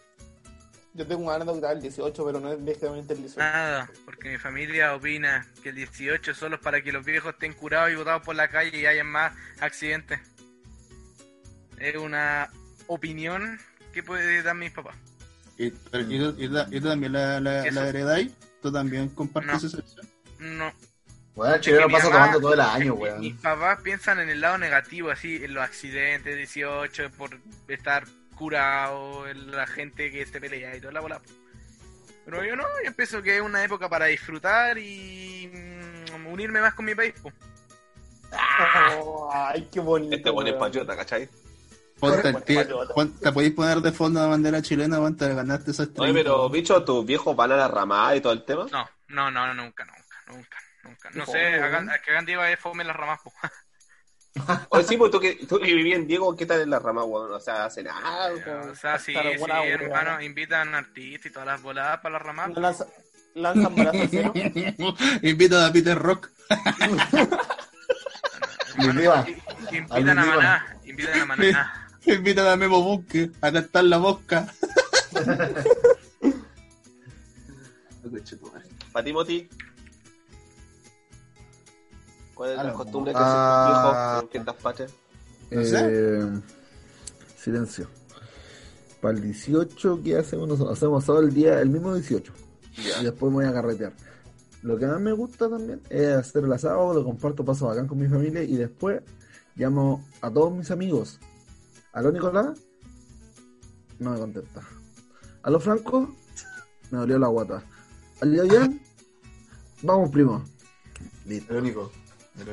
Yo tengo una anécdota del 18, pero no es directamente el 18. Nada, porque mi familia opina que el 18 solo es para que los viejos estén curados y botados por la calle y hayan más accidentes. Es una opinión que puede dar mis papás. ¿Y, pero- y tú- y también la, la, Eso. la heredáis? ¿Tú también compartes No. esa opción? No. Weón, el chileno pasa mamá- tomando todo el año, mi- weón. Mis papás piensan en el lado negativo, así, en los accidentes, 18, por estar curado, en la gente que se pelea y toda la bola. Pero yo no, yo pienso que es una época para disfrutar y mm, unirme más con mi país. po. Oh, ay, qué bonito. Este buen es weón. patriota, ¿cachai? Ponte tío- ¿Te podéis poner de fondo la bandera chilena, weón? Te ganaste esa Oye, estrella. pero, bicho, ¿tus viejos van a la ramada y todo el tema? No, no, no, nunca, nunca, nunca, nunca. No sé, hagan, que hagan Diego es fome las ramas, po. [LAUGHS] Oye, sí, pues tú que, tú que vivías en Diego, ¿qué tal en la rama, weón? O sea, hacen algo. O sea, sí, sí, buena, hermano, invitan artistas y todas las voladas para las ramas. ¿No lanza- ¿Lanzan brazos al cielo? [LAUGHS] Invita a Peter Rock. [LAUGHS] Invitan a Al Iván. Maná, invitan a Maná. Invita a Memo Bunke a cantar la mosca. [LAUGHS] ¿Para ti, Moti? ¿Cuál es la Aló. costumbre que Ah. tus viejos en? No sé. Eh, silencio. Para el 18, ¿qué hacemos nosotros? Hacemos todo el día, el mismo 18. Ya. Y después me voy a carretear. Lo que más me gusta también es hacer el asado, lo comparto, paso bacán con mi familia y después llamo a todos mis amigos. ¿A lo Nicolás? No me contesta. ¿A los Franco? Me dolió la guata. ¿Al Yayan? Vamos, primo. Listo. El único.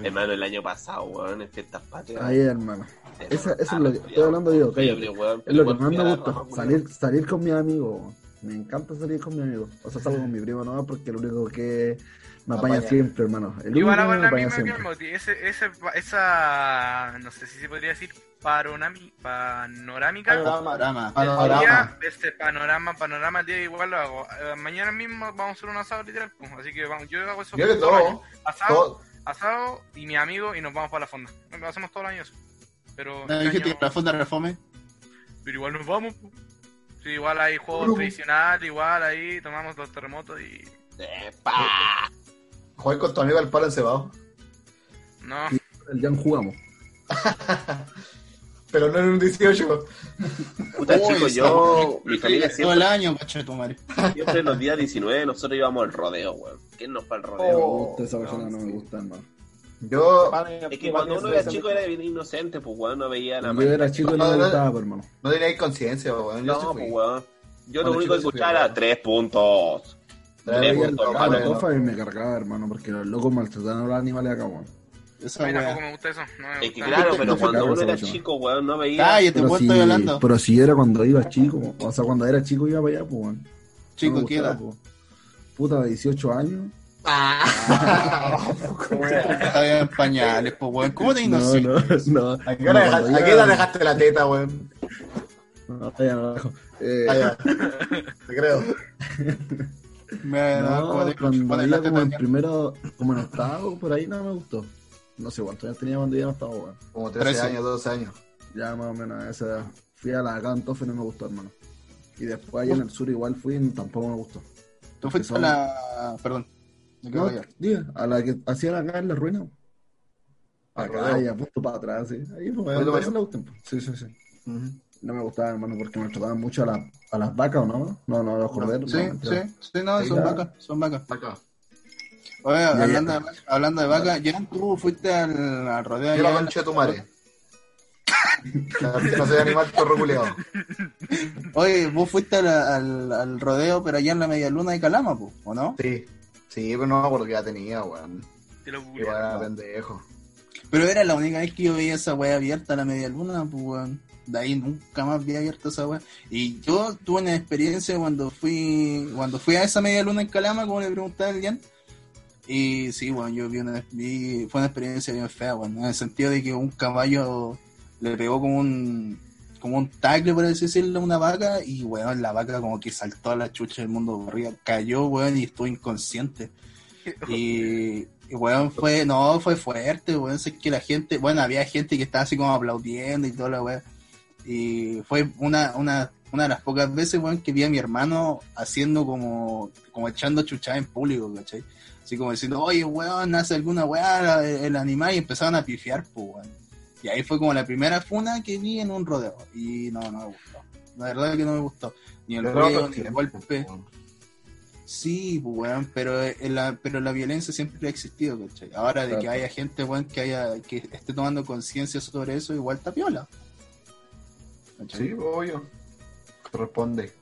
Hermano, el año pasado, weón, en fiestas patrias. Ahí, hermano. Hermano, Esa, eso es lo que estoy hablando yo, cállate. Weón, Es lo que más me gusta, salir, salir con mis amigos. Me encanta salir con mis amigos. O sea, salgo con mi primo nomás porque el único que me apaña apaña. siempre, hermano. El único Igual que me la apaña misma que el siempre. Ese, ese, esa, no sé si se podría decir paronami, panorámica. Panorama. Panorama. El Panorama. día, este panorama, panorama, el día igual lo hago. Eh, mañana mismo vamos a hacer un asado literal, pues, así que vamos, yo hago eso Yo todo el todo. Asado, todo- asado y mi amigo y nos vamos para la fonda. Lo hacemos todo el año eso. Pero, ¿No este dijiste que la fonda refome? pero igual nos vamos. pues. Sí, igual hay juegos tradicionales, igual ahí tomamos los terremotos y Eh, pa. Jugar con tu amigo al palo encebado. no. El Jan jugamos. [LAUGHS] Pero no en un 18. Puta, Uy, chicos, esa yo, mi familia Todo el siempre, año, cacho de tu madre. siempre los días 19 nosotros íbamos al rodeo, weón. ¿Quién nos fue al rodeo? No me Oh, gusta esa persona, no me gusta, hermano. Yo Es que cuando uno era chico era bien inocente, pues weón, no veía nada Cuando yo más. era chico no No, me no. gustaba, pues, hermano. no tenía conciencia, weón. Yo sí No, pues weón. Yo lo único que chico escuchaba era weón. tres puntos. Tres puntos, hermano. la hermano. tofa y me cargaba, hermano, porque los locos maltrataban a los animales acá, weón. Esa A mí tampoco me gusta eso. No me Es que gusta. claro, pero No, cuando no, uno no, era no. chico, weón, no veía. Cállate, Pero weón, si, estoy hablando. pero si era cuando iba chico, o sea, cuando era chico iba para allá, pues, weón. Chico, No ¿qué edad? pues. Puta, de 18 años. [LAUGHS] Estaba en pañales, pues, weón. ¿Cómo te No, inocente? no, no. ¿A qué hora No, dejaste la teta, weón? No, ya no la dejo. Eh, Ah, ya. [LAUGHS] Te creo. [LAUGHS] Me no, cuando iba como en primero, como en octavo, por ahí no me gustó. No sé cuántos años tenía cuando iba en octavo, weón. Como 13 Trece. años, 12 años. Ya más o menos a esa edad. Fui a la Cantofe y no me gustó, hermano. Y después allá en el sur igual fui y tampoco me gustó. Tú fuiste a la. Perdón. Me No, diga, a la que hacían acá en la ruina. Al Acá, rodeo. y a punto para atrás, sí. Ahí no ¿Ahí lo me me gustan. Sí, sí, sí. No me gustaba, hermano, porque me trataban mucho a, la, a las vacas, ¿o no? No, no, a los corderos. Sí, no, sí, sí, no, Sí, son ya. vacas, son vacas. Acá. Oye, hablando. De, hablando de vacas, ya tú fuiste al, al rodeo Yo la concha de tu madre. No soy animal perro culiado. Oye, vos fuiste al, al, al rodeo, pero allá en la media luna de Calama, po, ¿o no? Sí. Sí, pero no me acuerdo que ya tenía, weón. Te lo Igual era pendejo. Pero era la única vez que yo veía esa wea abierta, la media luna, pues weón. De ahí nunca más vi abierta esa wea. Y yo tuve una experiencia cuando fui cuando fui a esa media luna en Calama, como le preguntaba el Jan. Y sí, weón, yo vi una, vi, fue una experiencia bien fea, weón. En el sentido de que un caballo le pegó como un como un tackle, por así decirlo, a una vaca. Y weón, la vaca como que saltó a la chucha del mundo por arriba. Cayó, weón, y estuvo inconsciente. [LAUGHS] Y, y, weón, fue, no, fue fuerte, weón, sé que la gente, bueno, había gente que estaba así como aplaudiendo y toda la weón. Y fue una, una, una de las pocas veces, weón, que vi a mi hermano haciendo como, como echando chuchada en público, ¿cachai? Así como diciendo, oye, weón, hace alguna weá el, animal y empezaban a pifiar, pues, weón. Y ahí fue como la primera funa que vi en un rodeo. Y no, no me gustó. La verdad que no me gustó. Ni el otros ni el golpe. weón. Sí, pues, weón, pero, eh, la, pero la violencia siempre ha existido, ¿cachai? Ahora de que haya gente, weón, que, haya, que esté tomando conciencia sobre eso, igual está piola. ¿Cachai? Sí, obvio. Corresponde.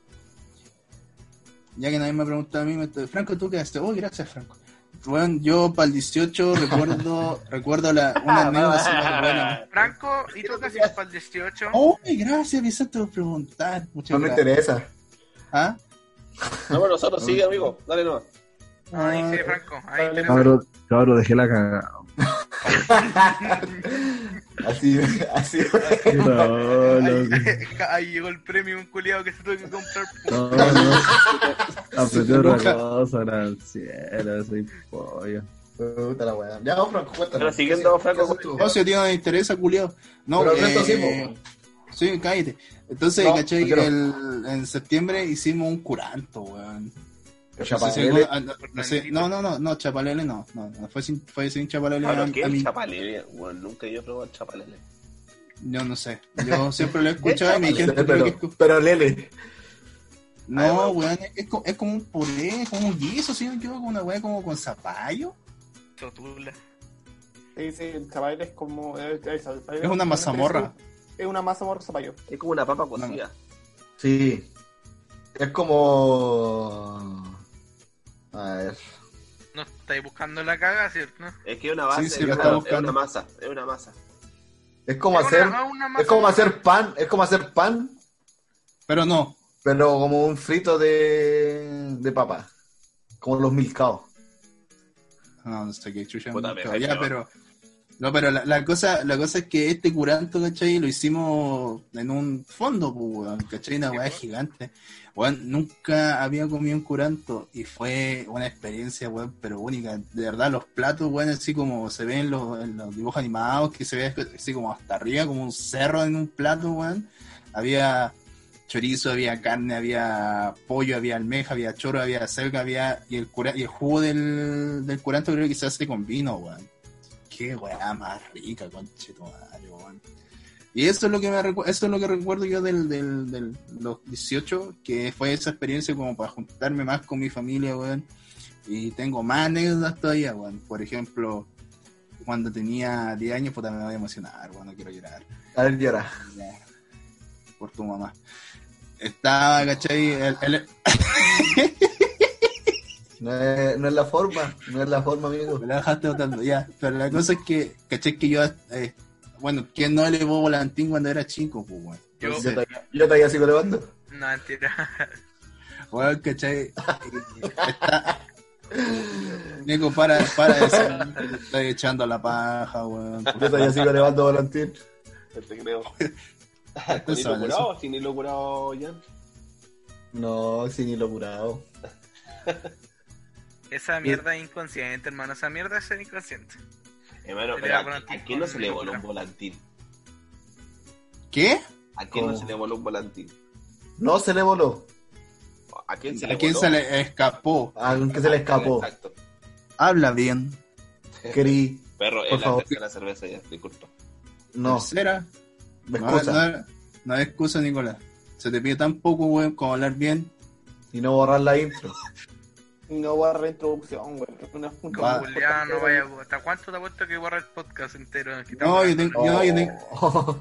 Ya que nadie me ha preguntado a mí, me estoy- Franco, ¿tú qué haces? Oh, gracias, Franco. Bueno, yo para el 18 recuerdo, [LAUGHS] recuerdo la, una anécdota súper buena. Franco, ¿y tú qué haces para el 18? Oh, gracias, Vicente, por preguntar. Muchas No me interesa. ¿Ah? No, bueno, nosotros sigue, amigo. Dale nomás. Ahí Ah, sí, Franco, ahí Cabro, cabro, dejé la cagada. [LAUGHS] Así, así. No, no, ahí, [LAUGHS] ahí llegó el premio, un culiado que se tuvo que comprar. no, no. [LAUGHS] Aprendí otra cosa, gracias, soy pollo. Puta la weá. Ya, Franco, cuéntanos. Pero siguiendo, Franco. No, si a ti no te interesa, culiao. No, Pero el resto eh, sí, po. sí, cállate. Entonces, No, ¿cachai? no. El- en septiembre hicimos un curanto, weón. No, Chapalele. no, no sé, no, no, no, no, Chapalele no, no, no, fue sin, fue sin Chapalele. Bueno, a- ¿qué a es chapalele? Bueno, nunca yo he probado el chapalele. Yo no sé, yo siempre lo he [LAUGHS] escuchado y me Sí, dijeron que pero, que pero Lele. No, weón, es, es como un puré, es como un guiso, si no me equivoco, una weá como con zapallo. Totula. Sí, sí, el chaval es como. Es, es- Es una mazamorra. Es una mazamorra zapallo. Es como una papa cocida. Sí. Es como. A ver. No estáis buscando la caga, ¿cierto? Es que es una base, Sí, sí, es, lo una, está es buscando. una masa, es una masa. Es como Es hacer. una- una Es como hacer pan. Es como hacer pan, Pero no, pero como un frito de. de papa. Como los milcaos. no, no sé qué chucha. Puta, me ya, pero, no, pero la, la cosa, la cosa es que este curanto, ¿cachai? Lo hicimos en un fondo, pues, ¿cachai? Una weá gigante. Weón, nunca había comido un curanto y fue una experiencia, weón, pero única. De verdad, los platos, weón, así como se ven en los, en los dibujos animados, que se ve así como hasta arriba, como un cerro en un plato, weón. Había chorizo, había carne, había pollo, había almeja, había choro, había selga, había. Y el, cura, y el jugo del, del curanto creo que se hace con vino, weón. Qué weá más rica, conchetumario, weón. Y eso es lo que me eso es lo que recuerdo yo del, del, del los 18, que fue esa experiencia como para juntarme más con mi familia, weón. Y tengo más anécdotas todavía, weón. Por ejemplo, cuando tenía 10 años, puta, me voy a emocionar, weón, no quiero llorar. A ver, llora. Por tu mamá. Estaba, ¿cachai? El- el- [LAUGHS] No es, no es la forma. No es la forma, amigo. Me la dejaste botando, ya. Pero la cosa es que, ¿cachai? Que yo, eh, bueno, ¿quién no elevó volantín cuando era chico, pues, weón? Yo, Yo todavía, yo todavía sigo levando. no, mentira. Weón, ¿cachai? Está... Nico, para, para de decir, te [LAUGHS] estoy echando la paja, weón. Yo todavía sigo levando volantín. Te creo. ¿Con hilo? ¿Sin hilo curado, Jan? No, sin hilo curado. [LAUGHS] Esa mierda es inconsciente, hermano. Esa mierda es ser inconsciente. Hermano, pero ¿a, a quién no se le voló un volantín? ¿Qué? ¿A quién no se le voló un volantín? No se le voló. ¿A quién se ¿A le quién voló? se le escapó? Aunque se le escapó. Exacto. Habla bien. [LAUGHS] Querí. Perro, Por es la tercera cerveza ya, disculpa. No, Tercera. me No, excusa. no, no hay excusa, Nicolás. Se te pide tan poco, weón, como hablar bien. Y no borrar la intro. [LAUGHS] Y no güey. Una Va. Julián, no importante. vaya. ¿Hasta cuánto te apuesto que borra el podcast entero? No, yo tengo, yo, yo tengo, Oh.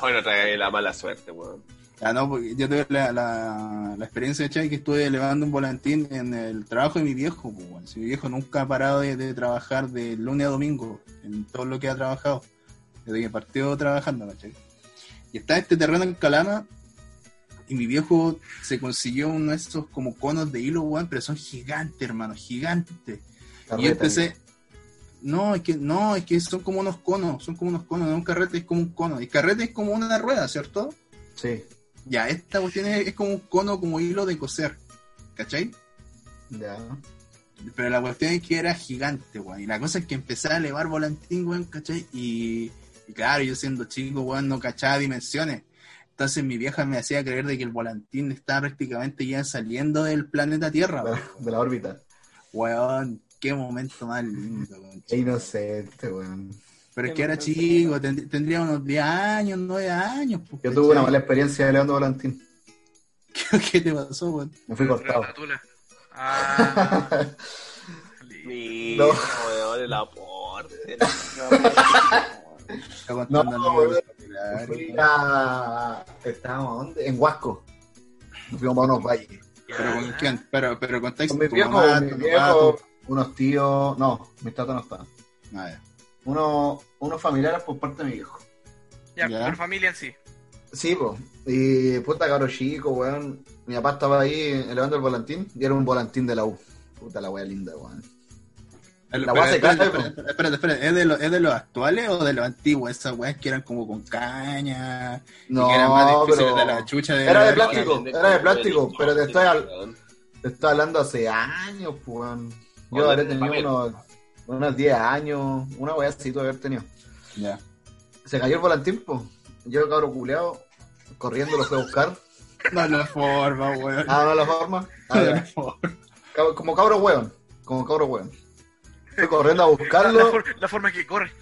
Bueno, trae la mala suerte, weón. Ah, no, porque yo tuve la, la, la experiencia de que estuve elevando un volantín en el trabajo de mi viejo. Pues, weón. Si mi viejo nunca ha parado de, de trabajar de lunes a domingo en todo lo que ha trabajado, desde que partió trabajando, ¿cachai? Y está este terreno en Calama y mi viejo se consiguió uno de estos como conos de hilo, weón, pero son gigantes, hermano, gigantes. Y yo empecé. No, es que no, es que son como unos conos, son como unos conos, no un carrete es como un cono. Y carrete es como una rueda, ¿cierto? Sí, Ya, esta cuestión es, es como un cono, como hilo de coser. ¿Cachai? ya. Pero la cuestión es que era gigante, weón. Y la cosa es que empecé a elevar volantín, weón, ¿cachai? Y, Y claro, yo siendo chico, weón, no cachaba dimensiones. Entonces mi vieja me hacía creer de que el volantín estaba prácticamente ya saliendo del planeta Tierra. De la, de la órbita. Weón, qué momento más lindo, weón. Qué inocente, weón. Pero es que era chico, tend- tendría unos 10 años, 9 años. pues, Yo tuve una mala experiencia de Leandro Valentín. [LAUGHS] ¿Qué te pasó, weón? Me fui cortado. [LAUGHS] Ah, No. weón, el aporte. Está contando No, weón. Familiares, Fui a... ¿Estábamos dónde? En Huasco. Nos fuimos para unos valles. Pero con quién, pero, pero contexto, Con mi viejo, mamá, mi viejo, papá, tu- unos tíos... No, mis tatas no estaban. Ah, ya. Unos, unos familiares por parte de mi viejo. ya, Ya. pero familia en sí. Sí, pues. Y puta caro chico, weón. Mi papá estaba ahí elevando el volantín y era un volantín de la U. Puta la wea linda, weón. El- La se espérate, cae, espérate, espérate, espérate, ¿Es de, lo- ¿es de los actuales o de los antiguos? Esas weas que eran como con caña. No, que eran más difíciles pero- de la chucha de Era de plástico, era de plástico, pero te estoy, al- te estoy hablando hace años, pues, weón. Yo habré tenido unos, unos 10 años, una wea así tuve que haber tenido. Ya. Se cayó el volantín, pues. Yo, cabro culeado, corriendo lo fui a buscar. No la forma, weón. Ah, no la forma. Ah, No la forma. Cab- Como cabro weón. Como cabro weón. Fui corriendo a La, buscarlo. for- la forma que corre.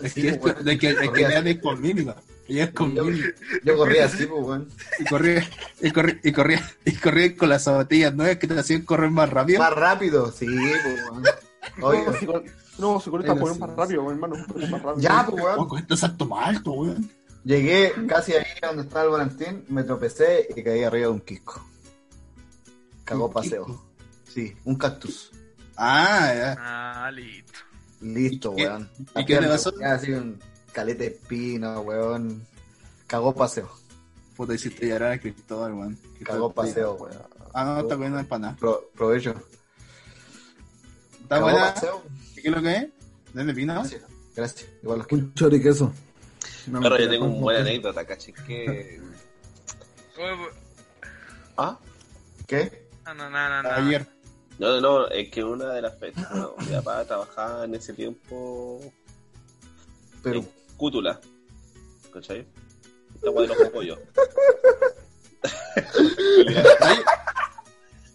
Es Sí, que esto, weón. de que, es que así. es con mímica. Ya es con Yo, yo corría así, pues, weón. Y corría, y corría, y corría, y corría con las zapatillas nuevas que te hacían correr más rápido. Más rápido, sí, pues, weón. No, no, Bueno, ponen sí, más rápido, weón, hermano. más rápido. ya, pues, weón. Con este salto más alto, weón. Llegué casi ahí donde estaba el volantín, me tropecé y caí arriba de un quisco. Cagó ¿Un paseo. Sí, un cactus. Ah, ya. Ah, listo. Listo, ¿Y weón. y qué te pasó? Ya, Así un calete de espino, weón. Cagó paseo. Puta, hiciste llorar a Cristóbal, weón. Cagó paseo, weón. Ah, no, está comiendo empanada. Pro- provecho. ¿Está Cagó buena? paseo. ¿Qué es lo que es? ¿De pino? Gracias. Gracias. Igual los quiero. Un choriqueso. No, Pero yo tengo una buena no. anécdota, caché que. [LAUGHS] ¿Ah? ¿Qué? No, no, no, no, no. Ayer. No, no, no, es que una de las fechas, bueno, mi papá trabajaba en ese tiempo Pero. en Cútula. ¿Cachai? Esta guay de los pollos. ¿Está,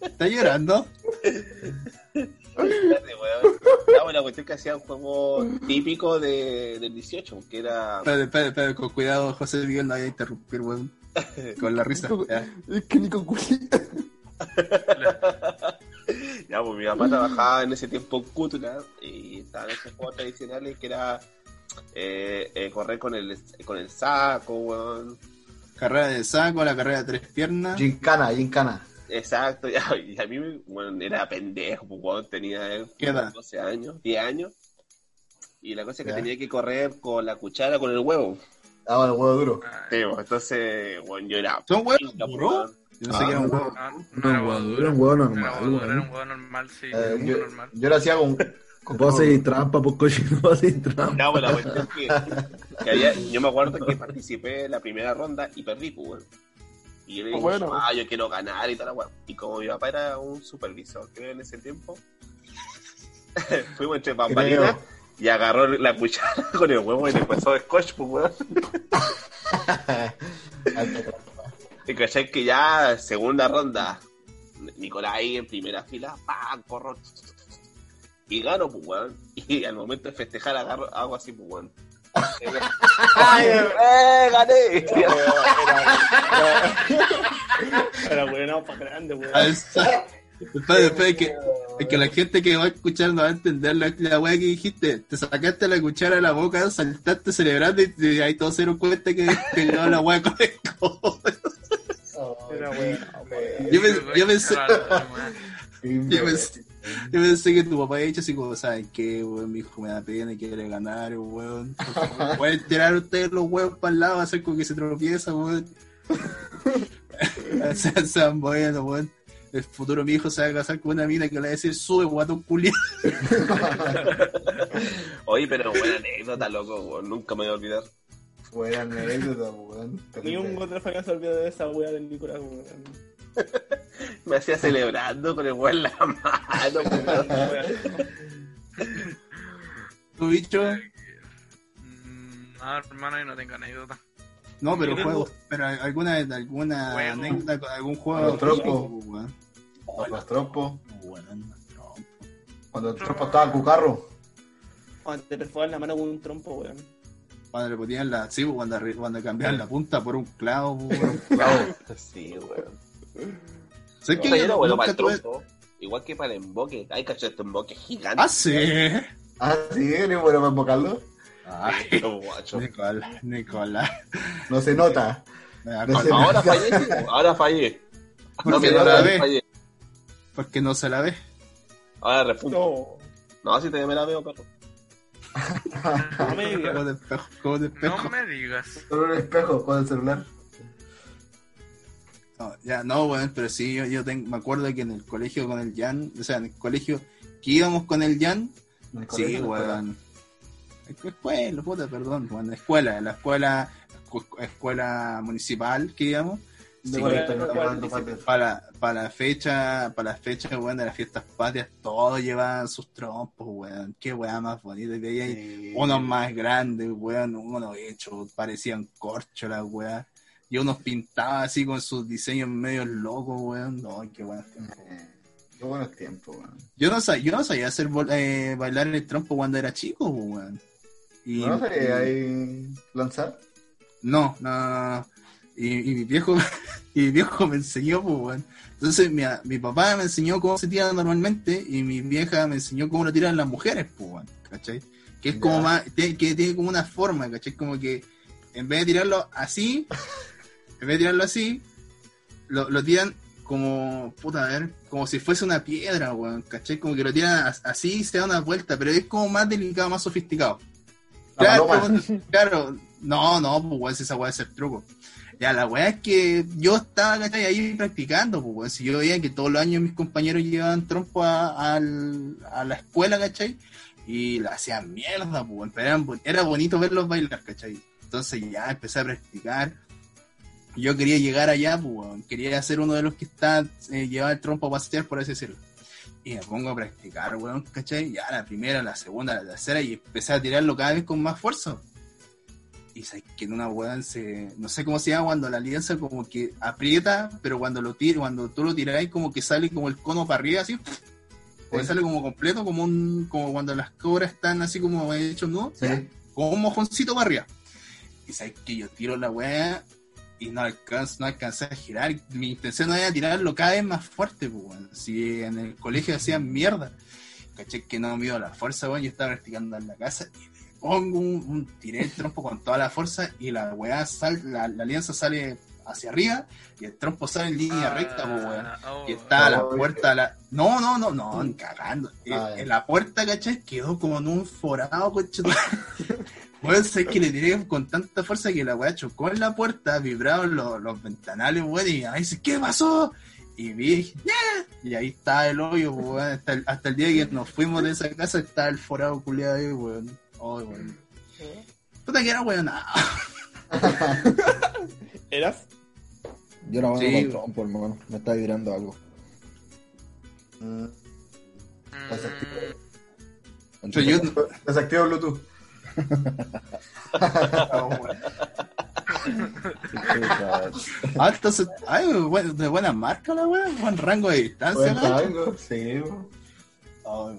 [LAUGHS] está llorando? Espérate, weón. Ya, bueno, la cuestión que hacía un juego típico de, del 18, que era. Espérate, espérate, espérate, con cuidado, José Miguel, no vaya a interrumpir, weón. Con la risa. Es que ni con culita. [LAUGHS] Ya, pues mi papá trabajaba en ese tiempo en Cútula y estaban esos juegos tradicionales que era eh, eh, correr con el, con el saco, weón. Carrera de saco, la carrera de tres piernas. Gincana, gincana. Exacto, ya, [LAUGHS] y a mí, bueno, era pendejo, pues, weón, tenía eh, ¿Qué edad? 12 años, 10 años. Y la cosa es que Ya. tenía que correr con la cuchara, con el huevo. Daba el huevo duro. Ah, Sí, pues, entonces, bueno, yo era... ¿Son huevos pinga, duros? Yo no sé qué era un huevo. No, No, no era weón, huevo era un huevo No normal, era un huevo normal, sí. Eh, muy yo, normal. yo lo hacía con. con [LAUGHS] Vos hacéis trampa, pues [LAUGHS] vos hacéis trampa. No, pues la cuestión es que, que había- yo me acuerdo que participé en la primera ronda y perdí, pues, weón. Y yo le digo, Bueno. ah, yo quiero ganar y tal, la weón. Y como mi papá era un supervisor, creo, en ese tiempo, [LAUGHS] fuimos entre bambalinas y agarró la cuchara con el huevo y le empezó de scotch, pues, weón. Y cachai que ya, segunda ronda, Nicolás ahí en primera fila, ¡pam! corro. Y gano, pues, weón. Y al momento de festejar, agarro, hago así, pues, weón. ¡Eh, gané! Era bueno, para grande, weón. Después, después es que, es que la gente que va a escuchar no va a entender la, la weá que dijiste. Te sacaste la cuchara de la boca, saltaste celebrando y, y ahí todos se dieron cuenta que te llevaba la weá con el codo. Weón. Yo, pens- yo pensé, [LAUGHS] Yo pensé, yo pensé que tu papá había dicho así como, ¿saben qué, weón? Mi hijo me da pena y quiere ganar, weón. [LAUGHS] Pueden tirar ustedes los huevos para el lado, hacer como que se tropieza, weón. [LAUGHS] Sean, sean buenos, weón. El futuro mi hijo se va a casar con una mina que le va a decir, sube, guatón culiado. Oye, pero buena anécdota, loco, weón. Nunca me voy a olvidar. Buena anécdota, weón. Ni un otra familia se olvidó de esa weá del Nicolás, weón. [LAUGHS] Me hacía celebrando con el weón en la mano, [LAUGHS] weón. [LAUGHS] Tu bicho, Mm, No, hermano, yo no tengo anécdota. No, pero Yo tengo- juego, pero alguna alguna Juego. anécdota con algún juego los trompos. típico, weón. Los trompos. Cuando el trompo estaba cucarro. Cuando te perforan la mano con un trompo, weón. Cuando le ponían la, sí, pues, cuando, cuando cambiaban la punta por un clavo, weón. [LAUGHS] Sí, weón. ¿Sabes Yo era bueno para el trompo. Igual que para el emboque. Hay cachado este emboque gigante. Ah, sí. Ah, sí, ¿eres bueno para invocarlo? Ay, [LAUGHS] Los guachos. Nicolás, Nicolás. No se nota. No. Ahora fallé, sí, ahora fallé. Porque no la ve. fallé. Porque no se la ve. Ahora refunto. No, No, si te me la veo, perro. No me digas. Como de espejo, como de espejo. No me digas. Solo un espejo con el celular. No, ya, no, weón, pero sí, yo, yo tengo, me acuerdo que en el colegio con el Jan, o sea, en el colegio que íbamos con el Jan, En el sí, colegio, en la escuela. weón. Escuela, puta, perdón, weón, la escuela, la escuela, escu- escuela municipal que íbamos, Sí, weón. para, para la fecha, para la fecha, weón, de las fiestas patrias, todos llevaban sus trompos, weón, qué weón más bonito, y ahí Sí. unos más grandes, weón, unos hechos, parecían corcho las weas. Y unos pintaban así con sus diseños medio locos, weón. No, qué bueno. Eh, Qué buenos tiempos, weón. Yo no sabía, yo no sabía hacer eh, bailar el trompo cuando era chico, weón. Y, ¿No sabía ahí lanzar? no, no, no, no. Y, y mi viejo, [LAUGHS] y mi viejo me enseñó, pues, weón. Entonces mi, mi papá me enseñó cómo se tira normalmente y mi vieja me enseñó cómo lo tiran las mujeres, pues, weón. ¿Cachai? Que es como más, que tiene como una forma, ¿cachai? Como que en vez de tirarlo así, [LAUGHS] en vez de tirarlo así, lo, lo tiran como, puta, a ver, como si fuese una piedra, weón, ¿cachai? Como que lo tiran as- así y se da una vuelta, pero es como más delicado, más sofisticado. La Claro, claro, no, no, pues weón, esa weá es el truco. Ya, la weá es que yo estaba, ¿cachai? Ahí practicando, pues si yo veía que todos los años mis compañeros llevaban trompo a, la escuela, ¿cachai? Y la hacían mierda, pues pero era bonito verlos bailar, ¿cachai? Entonces ya empecé a practicar. Yo quería llegar allá, pues quería ser uno de los que está, eh, llevaba el trompo a pasear, por así decirlo. Y me pongo a practicar, weón, ¿cachai? Ya la primera, la segunda, la tercera, y empecé a tirarlo cada vez con más fuerza. Y sabes que en una weón se. No sé cómo se llama cuando la alianza como que aprieta, pero cuando lo tira, cuando tú lo tiráis, como que sale como el cono para arriba, así. O Sí. sale como completo, como un. como cuando las cobras están así como hechos nudos, Sí. como un mojoncito para arriba. Y sabes que yo tiro la weá y no alcanzo, no alcancé a girar. Mi intención era tirarlo cada vez más fuerte, pues, weón. Si en el colegio hacían mierda, caché que no me dio la fuerza, weón. Yo estaba practicando en la casa y pongo un, un- tiré el trompo con toda la fuerza y la weá sal, la, la alianza sale hacia arriba y el trompo sale en línea recta, pues, weón. Ah, oh. Y está la Oh, puerta, la... no, no, no, no, ni cagando. Eh, Ah, ya. en la puerta, ¿cachai? Quedó como en un forado, coche. [LAUGHS] Weón, sé que le tiré con tanta fuerza que la weá chocó en la puerta, vibraron los, los ventanales, weón, y ahí dice, ¿qué pasó? Y vi, "Yeah". y ahí está el hoyo, pues, weón, hasta el, hasta el día que nos fuimos de esa casa está el forado culiado ahí, weón. Ay, weón. Puta que era weón, nada. [LAUGHS] ¿Eras? Yo era bueno Sí. con el trompo, hermano. Me está vibrando algo. Mm. Pero yo, Desactiva Bluetooth. [LAUGHS] ah, entonces, ay, de buena marca la weón, buen rango de distancia, Buen rango, Sí, weón.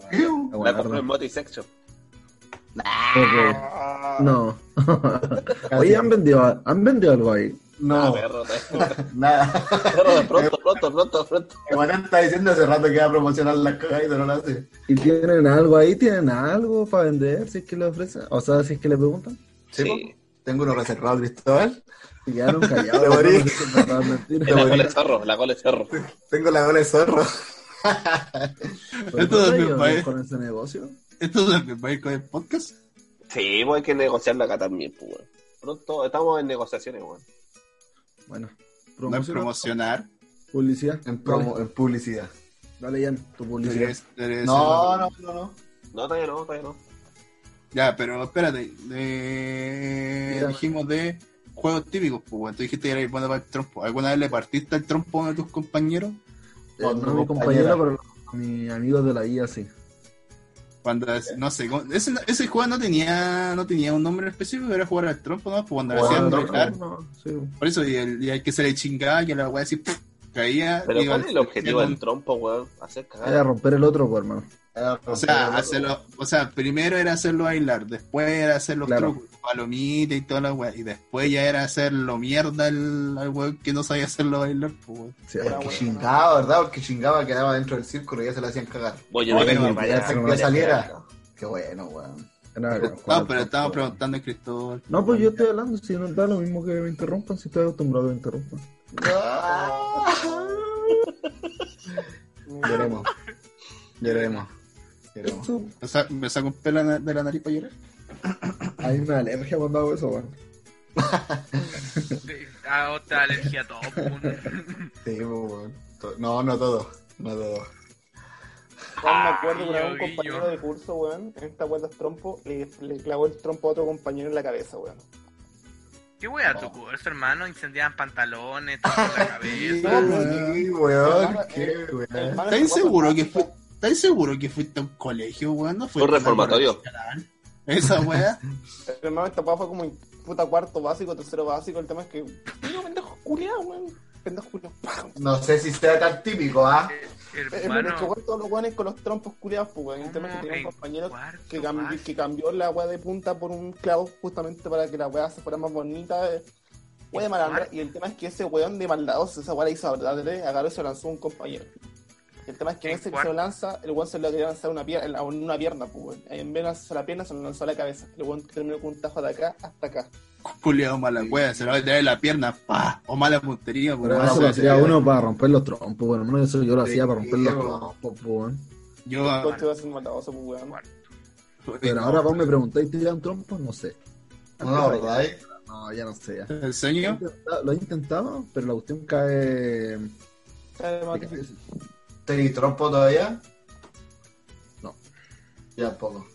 La compré en Moto y Sex No. [LAUGHS] Oye, ¿han vendido, ¿han vendido algo ahí? No, Ah, perro, perro. [LAUGHS] nada. Perro, pronto, pronto, pronto, pronto. Está diciendo hace rato que iba a promocionar las cagas y no lo hace. ¿Y tienen algo ahí? ¿Tienen algo para vender? Si es que le ofrecen. O sea, si es que le preguntan. Sí, Sí. Tengo uno reservado, Cristóbal. Y quedaron callados. [LAUGHS] La cola de zorro, la cola de zorro. Tengo la cola de zorro. ¿Pero Esto ¿cuándo también ellos va, eh. con ese negocio? ¿Esto es lo que va a ir con el podcast? Sí, pues hay que negociarlo acá también, pues, weón. Pronto, estamos en negociaciones, weón. Bueno, No promoción, promocionar. publicidad. En, promo, en publicidad. Dale, Jan, tu publicidad. No, no, no, no. No, todavía no, todavía no. Ya, pero espérate. Mira. Dijimos de juegos típicos, pues, weón. Tú dijiste que eras bueno para el trompo. ¿Alguna vez le partiste el trompo a uno de tus compañeros? Eh, no mi compañera. compañero, pero a mis amigos de la IA sí. Cuando, no sé, ese, ese juego no tenía, no tenía un nombre específico, era jugar al trompo, ¿no? Pues cuando hacían No, sí. por eso, y el, y el que se le chingaba, que la weá así, ¡puf! Caía. Pero iba ¿cuál es el objetivo del trompo, weón? Hacer Era cagar. romper el otro, pues, hermano. O sea, hacerlo, o sea, primero era hacerlo bailar, después era hacer los Claro. trucos, palomitas y toda la weá, y después ya era hacerlo mierda al, al weón que no sabía hacerlo bailar, pues weón. Sí, Porque chingaba, ¿verdad? Porque chingaba quedaba dentro del círculo y ya se le hacían cagar. Voy a que que saliera. Qué bueno, weón. Era No, pero weón. preguntando a Cristóbal. No, pues yo estoy hablando, si no da lo mismo que me interrumpan, si estoy acostumbrado a que me interrumpan. [LAUGHS] Lloremos. Lloremos. ¿Me, sa- me saco un pelo de la nariz para llorar? [LAUGHS] hay una alergia cuando hago eso, weón. [LAUGHS] A otra alergia a todo. Sí, pues, No, no todo. No todo. Weón, me acuerdo que un compañero guillo. de curso, weón, en esta vuelta trompo, le, le clavó el trompo a otro compañero en la cabeza, weón. ¿Qué wea tu curso, hermano? Incendiaban pantalones, [LAUGHS] todo en la cabeza. Sí, weón. Qué eh, weón. hermano, ¿Estás esa seguro que fue, ¿Estás seguro que fuiste a un colegio, weón? ¿No fue Un reformatorio. Esa weá. [LAUGHS] Hermano, esta fue como en puta cuarto básico, tercero básico. El tema es que. No, pendejo culiado, weón. Pendejo culiado. No sé si sea tan típico, ¿ah? Es que Hermano, weón, todos los weones con los trompos culiados, pues. El tema es que tenía en un compañero que, cambi- que cambió la weá de punta por un clavo justamente para que la weá se fuera más bonita. eh, de malandra. Y el tema es que ese weón de maldadoso, esa weá la hizo adrede, agarró y se lo lanzó a un compañero. El tema es que en ¿En ese que se lo lanza, el weón se lo quería lanzar una pier- en una pierna, pues. En vez de lanzarse a la pierna, se lo lanzó a la cabeza. El weón terminó con un tajo de acá hasta acá. Culeado mala weá. Se lo va a traer la pierna, pa. O mala puntería, weón. eso no, lo hacía uno para romper los trompos, weón. hermano, Eso yo lo hacía para romper los trompos, pues. Yo, Todo te va a ser maldadoso, pues, weón. Pero ahora vos me preguntáis, ¿tiran trompos? No sé. No, ¿verdad? No, ya no sé. Ya. ¿El Lo he sueño? intentado- Lo he intentado, pero la cuestión cae. Es más difícil. ¿Tenéis trompo todavía? No. Ya poco.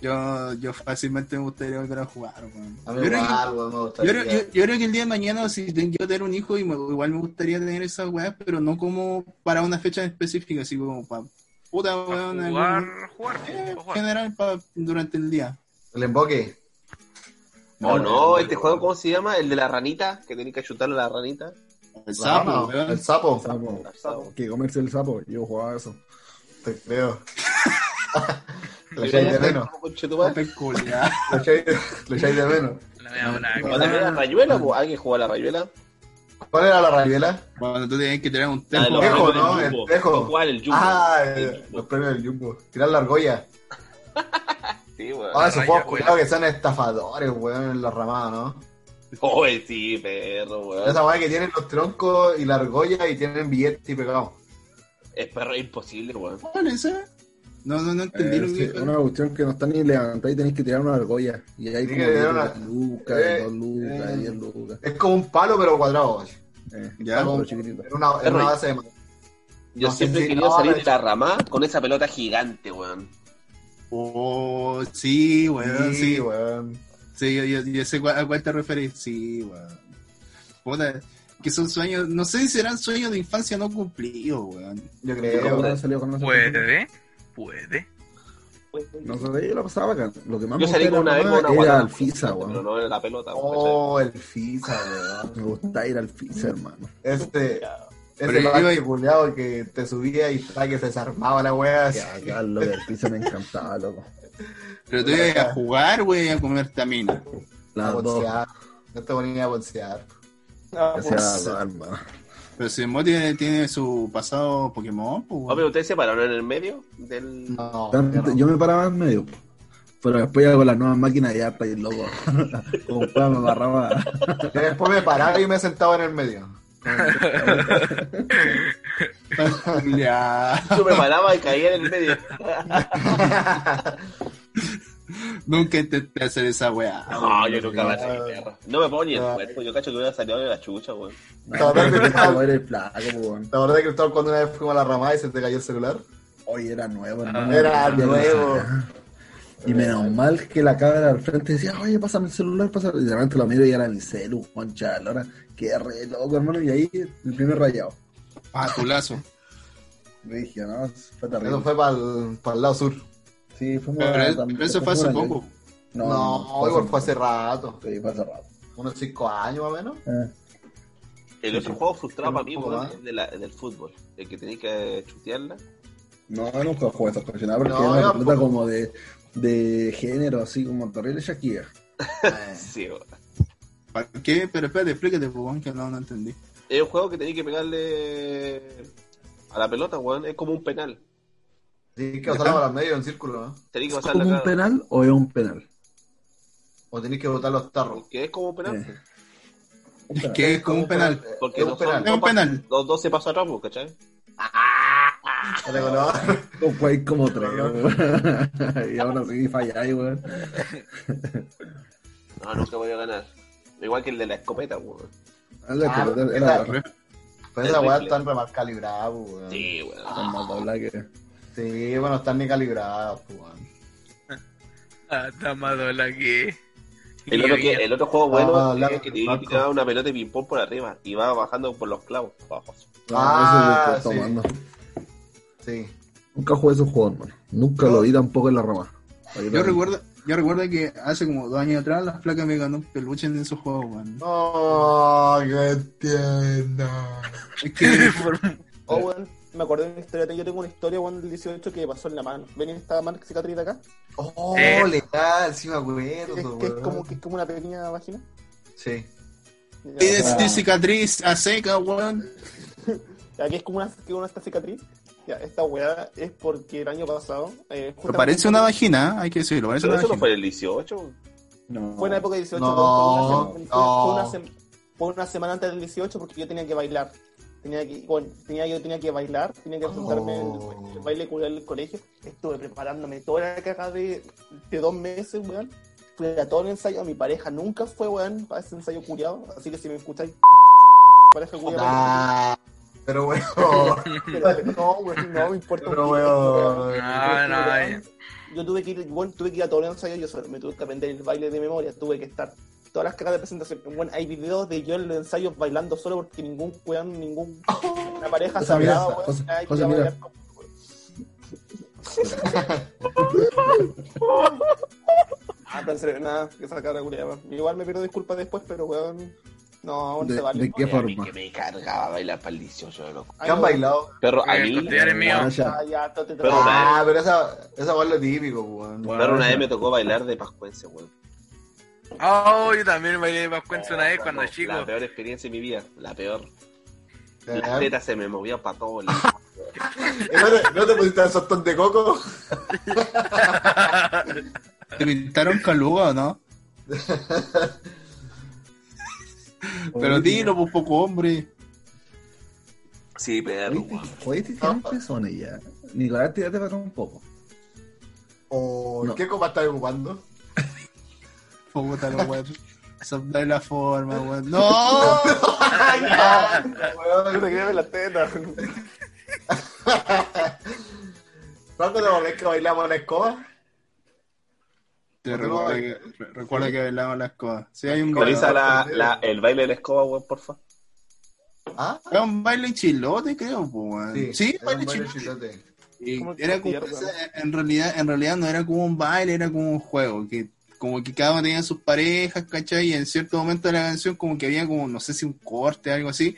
Yo, yo fácilmente me gustaría volver a jugar, weón. A Yo mí creo que- igual, weón, me Yo yo, yo creo que el día de mañana, si yo tener un hijo, y me- igual me gustaría tener esa weá, pero no como para una fecha específica, así como para puta Para weón. jugar, algún- jugar, eh, para jugar. general, pa- durante el día. El emboque. Oh, no, este juego, ¿cómo se llama? El de la ranita, que tenía que chutarle a la ranita. El sapo, weón. El sapo. Sapo. Sapo. Que comerse el sapo. Yo jugaba eso. Te creo. [LAUGHS] Lo echáis de menos. Lo echáis de menos. ¿Cuándo era la rayuela? po? ¿Alguien jugó a la rayuela? ¿Cuál era la rayuela? Cuando tú tenías que tener un Ah, tempo. los Tejo, premios ¿no? del El tejo. ¿Cuál? El Jumbo. Ah, El los premios del Jumbo. Tirar la argolla. [LAUGHS] Sí, weón. Ah, esos juegos culiados que son estafadores, weón, en la ramada, ¿no? Oh, sí, perro, weón. Esa weá que tienen los troncos y la argolla y tienen billetes y pegados. Es perro imposible, weón. ¿Cuál es ese? No, no, no entendí Eh, lo sí, que una cuestión que no está ni levantada y tenéis que tirar una argolla. Y hay Sí, como 10 una- lucas, eh, 2 lucas, eh. 10 lucas. Es como un palo, pero cuadrado. Eh, Ya, como- chiquitito. En una, Perro, una base de madera. Yo No siempre he querido no, salir no, de la rama con esa pelota gigante, weón. Oh, sí, weón, sí. Sí, weón. Sí, yo, yo, yo sé cuál- a cuál te referís. Sí, weón. Puta, que son sueños, no sé si serán sueños de infancia no cumplidos, weón. Yo ¿Cómo creo. te han salido con esa Puede, puede. No sé, yo la pasaba acá. Lo que más Yo me salí gustaba con una vez con una era al FISA, Pero weón. no era la pelota, weón. Oh, el FISA, weón. Me gusta ir al FISA, hermano. Este, ese iba- culiado que te subía y que se desarmaba la weá. Ya, lo del FISA me encantaba, loco. Pero tú ibas a jugar, güey, a comer tamina. A bolsear. No te ponía a bolsear. Dos, hermano. Pero si Mo tiene, tiene su pasado Pokémon, pues, Oh, pero ustedes se pararon en el medio del. No, yo no. Yo me paraba en medio. Pero después ya con las nuevas máquinas ya está ahí loco. [LAUGHS] Como pueda me agarraba. Y después me paraba y me sentaba en el medio. [LAUGHS] ya. Yo me paraba y caía en el medio. [LAUGHS] Nunca intenté hacer esa weá. No, yo nunca me hacía perro. No me pongo ni el Ah. cuerpo. Yo cacho que hubiera salido de la chucha, weón. ¿Te acordás, Cristóbal, cuando una vez fuimos a la ramada y se te cayó el celular? Hoy era nuevo, hermano. Era nuevo. Y menos mal que la cámara al frente decía, oye, pásame el celular, pásame. Y de repente lo miro y era mi celu, concha, ahora qué re loco, hermano. Y ahí el primer rayado. Ah, tu lazo. Me dije, no, fue Eso terrible. fue para el, lado sur. Sí, fue Pero, eso fue hace poco. No, igual fue hace rato. Sí, fue hace rato. Unos 5 años más o menos. Eh, El otro juego frustrado para mí, es de la- del fútbol. El que tenéis que chutearla. No, nunca jugué esas cosas, nada, porque No, es una pelota como de, de género, así como terrible Shakira. [LAUGHS] Sí, weón. ¿Para qué? Pero espérate, explícate, pues, weón, que no, no entendí. Es un juego que tenéis que pegarle a la pelota, weón. Es como un penal. Tenéis que botarlo a las medias en círculo, ¿no? Tenéis que ¿Es como un penal o es un penal? O tenéis que botar los tarros. Porque es como un penal. Eh. Penal. Que es como un penal. Porque Es un no son penal. Es un dos penal. Los dos se pasan atrás, ¿cachai? Conozco. Un jugáis como tres, [LAUGHS] y aún así falláis, weón. [LAUGHS] No, nunca voy a ganar. Igual que el de la escopeta, weón. Ah, la Ah, esa- era- Pero esa weá están remal calibradas, pues, weón. Sí, weón. Son más dobladas que. Sí, bueno, están ni calibradas, pues, weón. [LAUGHS] Ah, está más dola que. El otro, que, el otro juego bueno Ah, es la- que que Marco. tirar una pelota de ping-pong por arriba y va bajando por los clavos. Abajo. No, Ah, eso es sí. tomando. Sí. Nunca jugué esos juegos, hermano. Nunca lo vi tampoco en la rama. Yo recuerdo, yo recuerdo que hace como dos años atrás las placas me ganó un peluche en esos juegos, weón. Oh, qué tierna. Es que Oh, weón, me acordé de una historia. Yo tengo una historia, weón, del 18 que pasó en la mano. ¿Ven esta mano cicatriz de acá? Oh, Eh. legal, sí me Es, acuerdo, que es como, que es como una pequeña vagina. Sí. Es cicatriz a seca, weón. [LAUGHS] Aquí es como una, que una esta cicatriz. Ya, esta weá es porque el año pasado. Eh, Pero parece una vagina, ¿eh? hay que decirlo, parece Pero una eso no fue el 18. No. Fue en la época del 18. No, fue, una, sema- no. fue una sem- fue una semana antes del 18 porque yo tenía que bailar. Tenía que, bueno, tenía, yo tenía que bailar, tenía que presentarme Oh. en el, el baile cultural del colegio. Estuve preparándome toda la caga de, de dos meses, weón. Fui a todo el ensayo. Mi pareja nunca fue, weón, para ese ensayo curiado. Así que si me escucháis, [LAUGHS] pareja curiada. Ah, pero weón. Pero, no, weón, no me importa. Pero weón. No, no, ya. Yo tuve que ir, bueno, tuve que ir a todos los ensayos, yo solo me tuve que aprender el baile de memoria, tuve que estar todas las cagas de presentación. Bueno, hay videos de yo en los ensayos bailando solo porque ningún weón, ningún una pareja se weón, Ah, pero en serio, nada, que esa cara culiada. Igual me pido disculpas después, pero weón, no, no ¿De, se vale. de qué Oye, a mí forma? que me cargaba bailar para el 18, loco. ¿Qué han bailado? Perro, a El mí. Ah, ya. Ah, ya, te- Pero Ah, pero esa, esa weón es lo típico, weón. perro, una vez me tocó bailar de pascuense, weón. Oh, yo también bailé de Pascuense una vez cuando chico. La peor experiencia de mi vida, la peor. ¿Eh? La teta se me movía para todos lados. [LAUGHS] ¿No te- ¿No te pusiste el sostón de coco? [LAUGHS] ¿Te pintaron caluga o no? Pero dilo, pues poco hombre. Sí, perro. Oye, te tiran pezones ya. Nicolás, tírate para un poco. ¿O No. qué copa estás ocupando? Puta la weón. Esa no es la forma, weón. [LAUGHS] ¡No! Weón, no te en la teta. ¿Cuándo la vez que bailamos la escoba? Te recuerda que, re- recuerda que bailamos las cosas. Si hay un baile, la, la, el baile de la escoba, weón, porfa. ¿Ah? era un baile chilote, creo, pues, weón. Sí, era baile un baile chilote. chilote. Y era como, en realidad, en realidad no era como un baile, era como un juego, que como que cada uno tenía sus parejas, ¿cachai? Y en cierto momento de la canción como que había como, no sé si un corte, algo así,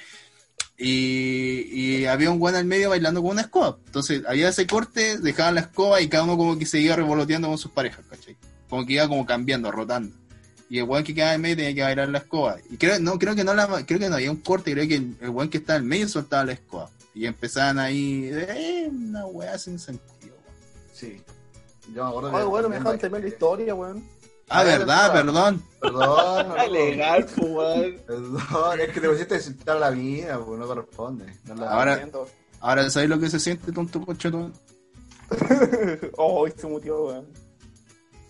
y, y había un guan al medio bailando con una escoba. Entonces había ese corte, dejaban la escoba y cada uno como que seguía revoloteando con sus parejas, ¿cachai? Como que iba como cambiando, rotando. Y el guan que quedaba en medio tenía que bailar la escoba. Y creo, no, creo que no la, creo que no había un corte, creo que el, el guan que estaba en medio soltaba la escoba. Y empezaban ahí, eh, una weá sin sentido. weón. Sí. Yo me acuerdo Ay, bueno, me dejaron terminar la historia, weón. Ah, verdad, perdón. Perdón, no, legal, pues, perdón, es que te pusiste a insultar la vida, pues no corresponde. No la- Ahora-. Ahora, ¿sabes lo que se siente, tonto cochetón? [LAUGHS] Oh, se mutió, weón.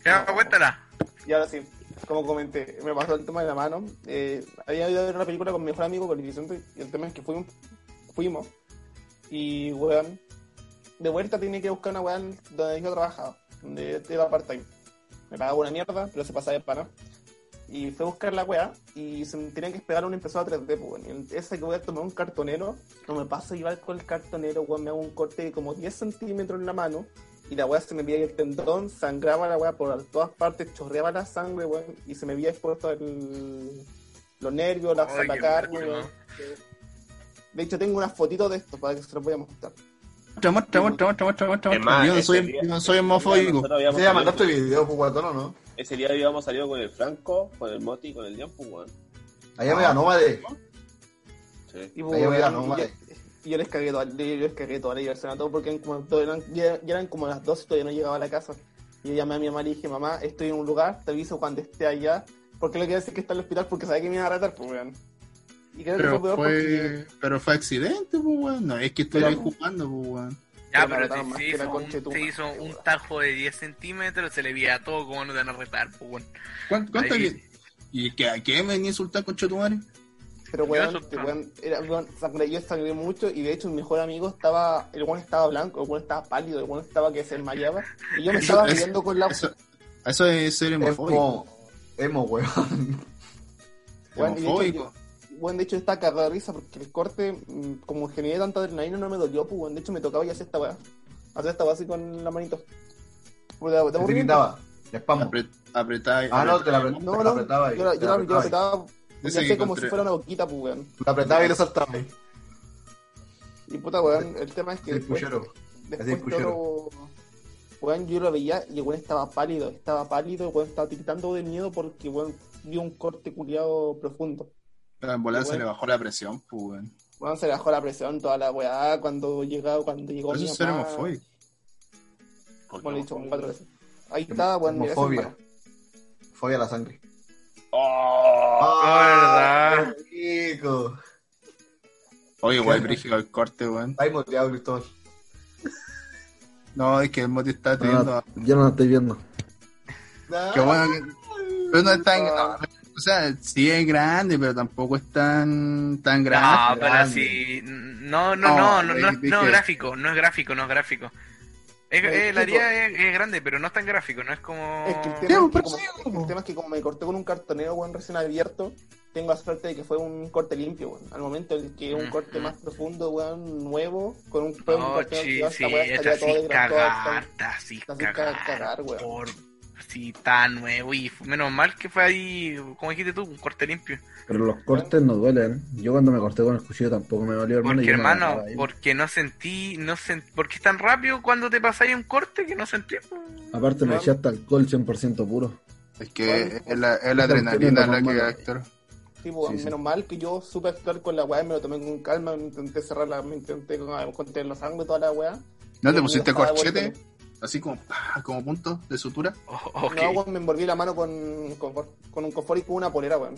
Ya, cuéntala. Y ahora sí, como comenté, me pasó el tema de la mano. Eh, había ido a ver una película con mi mejor amigo, con el Vicente, y el tema es que fuimos, fuimos y, weón, de vuelta tenía que buscar una weón donde yo trabajaba, donde iba part-time. Me pagaba una mierda, pero se pasaba de pana. Y fui a buscar la weá y se me tenían que esperar una impresora 3D, pues, en esa que voy a tomar un cartonero, no me paso a llevar con el cartonero, weón, me hago un corte de como 10 centímetros en la mano y la weá se me veía el tendón, sangraba la weá por todas partes, chorreaba la sangre, weón, y se me veía expuesto el, los nervios, la, Ay, la qué carne. De hecho, tengo unas fotitos de esto para que se los voy a mostrar. Muestra, muestra, muestra, muestra, muestra, muestra, Es muestra. más, Yo soy, día- yo no soy homofóbico. Sí, ya mandaste video, pues, guatón, ¿o no? Ese día habíamos salido con el Franco, con el Moti, con el Dian, pues, weón. Allá me ganó, madre. Sí. Y, pues, Ahí voy a weón, no, y- yo les cagué toda, yo les cagué toda la diversión a todos porque eran como, todo eran, ya, ya eran como las 12 y todavía no llegaba a la casa. Y yo llamé a mi mamá y le dije, mamá, estoy en un lugar, te aviso cuando esté allá. Porque le quería decir que está en el hospital porque sabía que me iba a retar, pues, weón. Y creo que Pero fue pero fue accidente, pues, weón. No es que estuviera Pero- jugando, pues, weón. Ya, Pero más se hizo, un, se hizo un weón. tajo de 10 centímetros, se le veía todo como no te van a retar, pues bueno. ¿Cuánto, Ahí. ¿Y que, a qué me venía a insultar con Chetumare? Pero weón, weón, era, weón, yo sangré mucho y de hecho mi mejor amigo estaba, el weón estaba blanco, el weón estaba pálido, el weón estaba que se desmayaba. Y yo me Eso- estaba eso- riendo con la... Eso, eso es ser homofóbico. Emo, emo, weón. Weón, Bueno, de hecho está cagado de risa porque el corte, mm, como generé tanta adrenalina, no me dolió, pues, weón. De hecho me tocaba y hacer esta weá. Hacer esta weá así con la manito. Pues, de, de ¿Qué te gritaba? Le espamo. Apret, apretar. Ah, no, te la, apret- No, te la no, apretaba. yo, ahí, la- te yo, la la- yo la apretaba. apretaba, y Ese hacía que como si fuera una boquita, pues, weón. La apretaba y le saltaba. ahí. Y puta, weón, el tema es que después, después. Weón, yo lo veía y el weón estaba pálido, estaba pálido, el weón estaba tiritando de miedo porque, weón, dio un corte culiado profundo. La ambulancia Bueno. le bajó la presión, pues, weón. Weón, se le bajó la presión, toda la weá, cuando llegaba, cuando llegó Por eso mi es ser mamá. homofóbico. He dicho como cuatro veces. Ahí está, weón, ese Homofobia. Fobia a la sangre. ¡Oh! verdad. qué rico. Oye, igual, brígido el corte, weón. Ahí moteado, Cristóbal. No, es que el Moti está No, teniendo. yo no lo estoy viendo. Qué bueno que. Pero no es tan. no, o sea, sí es grande, pero tampoco es tan, tan No, grande. pero grande. así. No, no, No, no, no, no, no, gráfico, no es gráfico, no es gráfico. Es, Eh, la haría es, es grande, pero no es tan gráfico, no es como. Es que el tema, es que como, sí, es que el tema es que como me corté con un cartonero, weón, recién abierto, tengo la suerte de que fue un corte limpio, weón. Al momento en que un corte más profundo, weón, nuevo, con un, fue un No, cartonero sí, sí, todo está- está así está así cagar, cagar, cagar, weón. por sí, tan nuevo y menos mal que fue ahí, como dijiste tú, un corte limpio. Pero los cortes no duelen. Yo cuando me corté con el cuchillo tampoco me dolió, hermano. Porque hermano, porque no sentí, no sent, porque es tan rápido cuando te pasáis un corte que no sentí. Aparte me eché hasta alcohol 100% puro. Es que es la, es la adrenalina la que actor. Sí, pues, Sí, sí. menos mal que yo supe actuar con la weá, me lo tomé con calma, me intenté cerrar la, me intenté con- contener la sangre, toda la weá. ¿No te pusiste corchete? Así como, como punto de sutura. O- ok. No, me envolví la mano con, con, con un confort y con una polera, weón.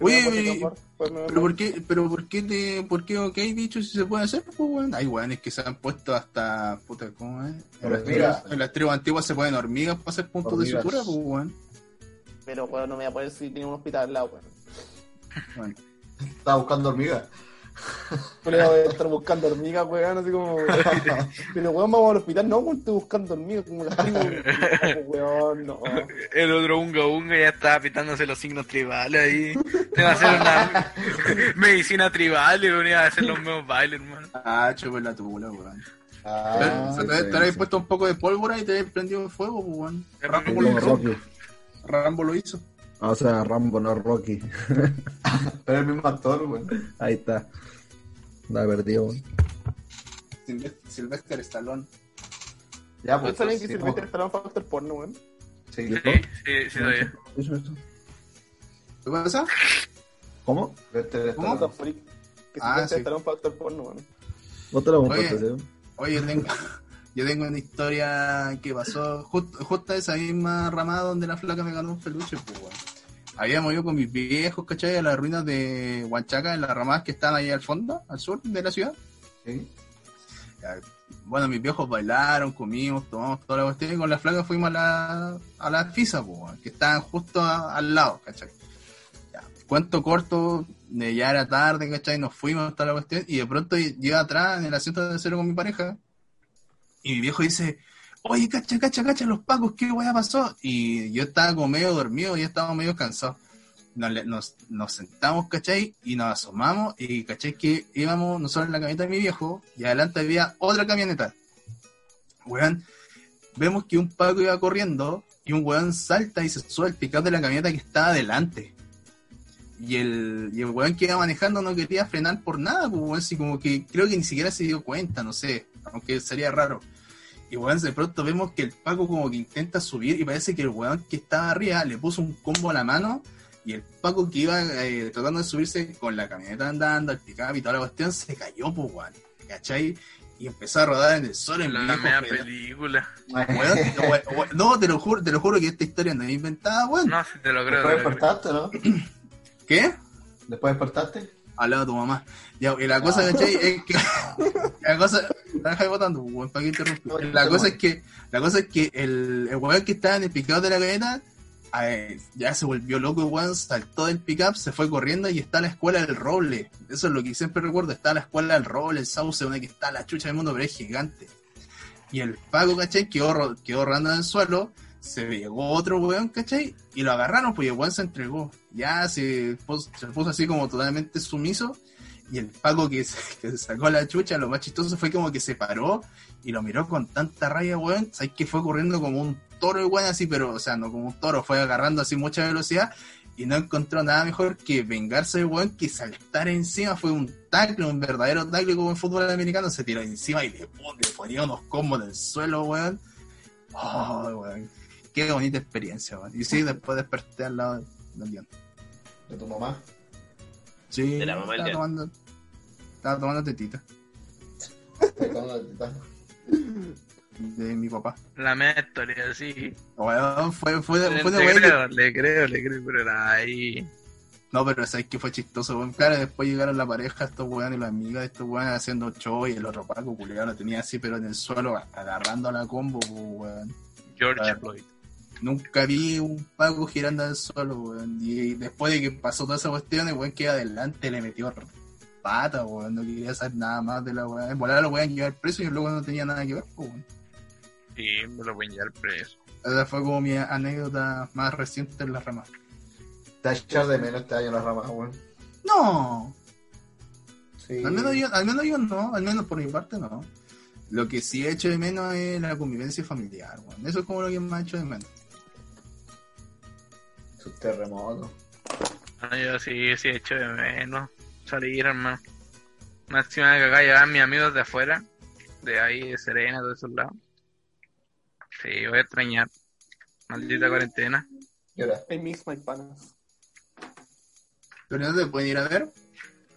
Oye, puse y- confort, me- Pero ¿por qué, pero por qué, te, por qué ok, bicho, si se puede hacer? Pues, weón. Hay weones que se han puesto hasta, puta, ¿cómo es? En las, tribus, en las tribus antiguas se ponen hormigas para hacer puntos Hormigas. de sutura, pues, weón. Pero, weón, no me voy a poder si tenía un hospital al lado, weón. Bueno, Estaba buscando hormigas. Yo le voy a estar buscando hormigas, weón, así como. [LAUGHS] Pero, weón, vamos al hospital. No, weón, estoy buscando hormigas como las tribus. No, weón, no. El otro unga unga ya estaba pitándose los signos tribales ahí. Te va a hacer una [LAUGHS] medicina tribal y venía a hacer los mismos bailes, hermano. ah, chupa la tula, weón. Ah, te, habéis puesto un poco de pólvora y te habéis prendido el fuego, pues, weón. Rambo, Como lo hizo. Rocky. Rambo lo hizo. Ah, o sea, Rambo, no Rocky. [LAUGHS] Pero el mismo actor, weón. Ahí está. Weón. Silvestre, Silvestre Stallone. Ya, ¿Ustedes pues. saben que pues, Stallone fue actor porno, weón? sí. Sí, sí, eso. ¿Qué pasa? ¿Cómo? Silvestre ¿Cómo? Que Ah, Silvestre sí. Stallone fue actor porno, weón. ¿Vos te lo Oye. compartes? Oye, yo tengo, [LAUGHS] yo tengo una historia que pasó justo, justo esa misma ramada donde la flaca me ganó un peluche, pues, weón. Habíamos ido con mis viejos, ¿cachai? A las ruinas de Huanchaca, en las ramadas que están ahí al fondo, al sur de la ciudad. Bueno, mis viejos bailaron, comimos, tomamos toda la cuestión y con la flaca fuimos a la, a la FISA, weón, que estaban justo al lado, ¿cachai? Ya, cuento corto, ya era tarde, ¿cachai? Nos fuimos toda la cuestión y de pronto llega atrás en el asiento de cero con mi pareja y mi viejo dice, oye, cacha, cacha, cacha, los pacos, ¿qué weá pasó? Y yo estaba como medio dormido, ya estaba medio cansado. Nos, nos, nos sentamos, ¿cachai? Y nos asomamos y, ¿cachai? Que íbamos nosotros en la camioneta de mi viejo y adelante había otra camioneta. Weón, vemos que un Paco iba corriendo y un weón salta y se sube al pickup de la camioneta que estaba adelante. Y el, y el weón que iba manejando no quería frenar por nada, pues weón, así como que creo que ni siquiera se dio cuenta, no sé, aunque sería raro. Y weón, de pronto vemos que el Paco como que intenta subir y parece que el weón que estaba arriba le puso un combo a la mano y el Paco que iba eh, tratando de subirse con la camioneta andando, el pickup y toda la cuestión, se cayó, pues weón, ¿cachai? Y empezó a rodar en el sol en La viejo media pedal. película. Weón, weón, weón, no, te lo juro, te lo juro que esta historia no es inventada, weón. No, si te lo creo. Después despertaste, ¿no? ¿Qué? Después despertaste. Al lado de tu mamá. Ya, y la cosa, ¿cachai? Es que. [LAUGHS] La cosa. Votando, weón, para que. La cosa es que. La cosa es que el, el weón que estaba en el picado de la eh, ya se volvió loco, weón, saltó del pickup, se fue corriendo y está la escuela del roble. Eso es lo que siempre recuerdo. Está la escuela del roble, el sauce, donde que está la chucha del mundo, pero es gigante. Y el Paco, ¿cachai? Quedó, quedó rodando en el suelo. Se llegó otro weón, ¿cachai? Y lo agarraron, pues el weón se entregó. Ya se puso, se puso así como totalmente sumiso. Y el Paco que [LAUGHS] que sacó la chucha, lo más chistoso fue como que se paró y lo miró con tanta rabia, weón. ¿Sabes que fue corriendo como un toro, weón? Así, pero, o sea, no como un toro, fue agarrando así mucha velocidad y no encontró nada mejor que vengarse weón que saltar encima. Fue un tackle, un verdadero tackle como en fútbol americano. Se tiró encima y le, le ponía unos combos del suelo, weón. Oh, weón. Qué bonita experiencia, weón. Y sí, después desperté al lado guion. De tu mamá. Sí, De la mamá del estaba tomando, estaba tomando tetita Te acabo de mi papá. La media historia, sí. Fue, fue, de- fue de le que- creo, le creo, le creo, pero era ahí. No, pero sabes que fue chistoso, weón. Claro, después llegaron la pareja, estos weones y las amigas de estos weones haciendo show y el otro Paco culiado lo tenía así, pero en el suelo, agarrando la combo, weón. George. Floyd. Nunca vi un Paco girando al suelo, weón. Y después de que pasó toda esa cuestión, el weón que adelante le metió pata, weón. No quería hacer nada más de la weón. En volar lo weón llevar preso y luego no tenía nada que ver, weón. Sí, me lo voy a llevar preso. Esa fue como mi anécdota más reciente en la rama. Te vas a echar de menos este año la rama, weón. No, Sí. al menos, yo, al menos yo no, al menos por mi parte no. Lo que sí he hecho de menos es la convivencia familiar, weón. Eso es como lo que más he hecho de menos. Sus terremotos. No, yo sí, sí he hecho de menos salir, hermano. Más encima que acá llegaban mis amigos de afuera, de ahí, de Serena, de esos lados. Sí, voy a extrañar. Maldita cuarentena. ¿Qué hora? I miss my panas. Pero no te pueden ir a ver.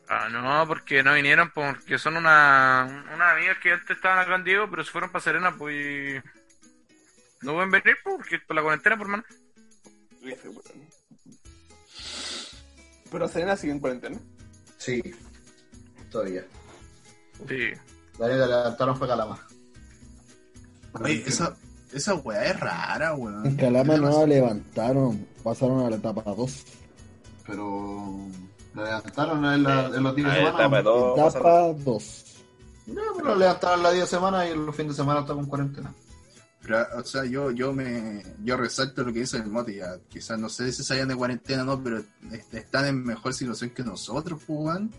Ah, no, porque no vinieron, porque son una, unas amigas que antes estaban acá en Diego, pero se fueron para Serena, pues. No pueden venir, pues, porque por la cuarentena, por mano. Weón. Pero Serena sigue en cuarentena. Sí. Todavía. Sí. La neta levantaron fue Calama. Oye, esa, esa weá es rara, weón. En Calama no la levantaron, pasaron a la etapa 2. Pero. ¿La levantaron en, la, en los 10 Ah, semanas? etapa ¿o? dos. Etapa 2. No, pero la levantaron las 10 semanas y los fines de semana está con cuarentena. Pero, o sea, yo, yo me yo resalto lo que dice el Moti, ya, quizás no sé si salían de cuarentena o no, pero est- están en mejor situación que nosotros, pues, weón.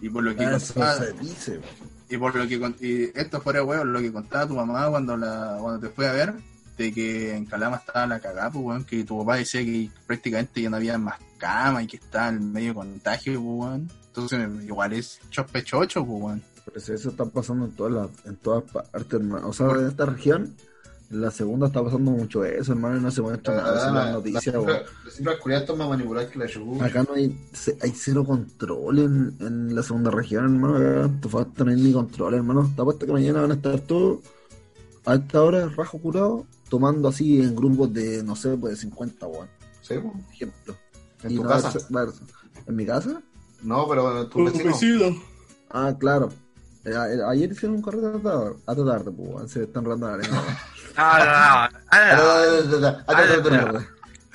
Y por lo que Eso contaba- dice. y por lo que y esto fuera weón, lo que contaba tu mamá cuando la cuando te fue a ver, de que en Calama estaba la cagada, pues weón, que tu papá decía que prácticamente ya no había más cama y que estaba en medio contagio, pues weón. Entonces igual es chospechocho, pues weón. Si eso está pasando en todas las, en todas partes, hermano. O sea, en esta región, en la segunda está pasando mucho eso, hermano, y no se muestra nada eso en las noticias, weón. Las cifras culiadas más manipuladas que la. Acá no hay, hay cero control en, en la segunda región, hermano. Acá en Antofagasta no hay ni control, hermano. Está puesto que mañana van a estar todos a esta hora, rajo curado, tomando así en grupos de, no sé, pues de 50, weón. Sí. Por ejemplo. ¿En Y tu no casa? ¿En mi casa? No, pero en tu vecino. Ah, claro. Eh, a- ayer hicieron un correo hasta tarde, hasta tarde, pues, weón. Se están rando la lengua.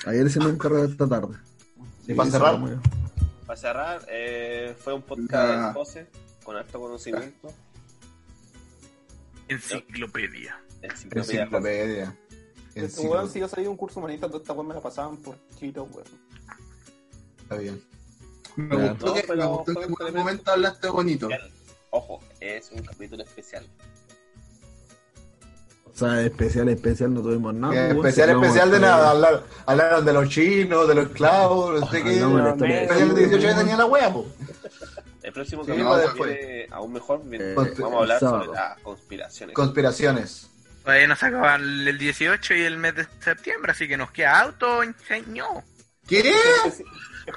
Ayer hicieron un correo esta tarde. ¿Y para cerrar? Para cerrar, eh, fue un podcast de José con alto conocimiento. Enciclopedia. Enciclopedia. Enciclopedia. Si yo salí un curso humanista, toda esta weón me la pasaban por chito, weón. Está bien. Me gustó No, que, pero me gustó que un tremendo- momento hablaste bonito. Ojo, es un capítulo especial. O sea, especial, especial, no tuvimos nada. Pues, especial, especial de pues, nada. Hablar- Hablaron de los chinos, de los esclavos, no sé qué. Especial de 18 años tenía la wea, po. El próximo Sí, capítulo después. viene aún mejor. Eh, vamos a hablar sábado. sobre las conspiraciones. Conspiraciones. Todavía nos acaban el 18 y el mes de septiembre, así que nos queda auto, señor. ¿Qué?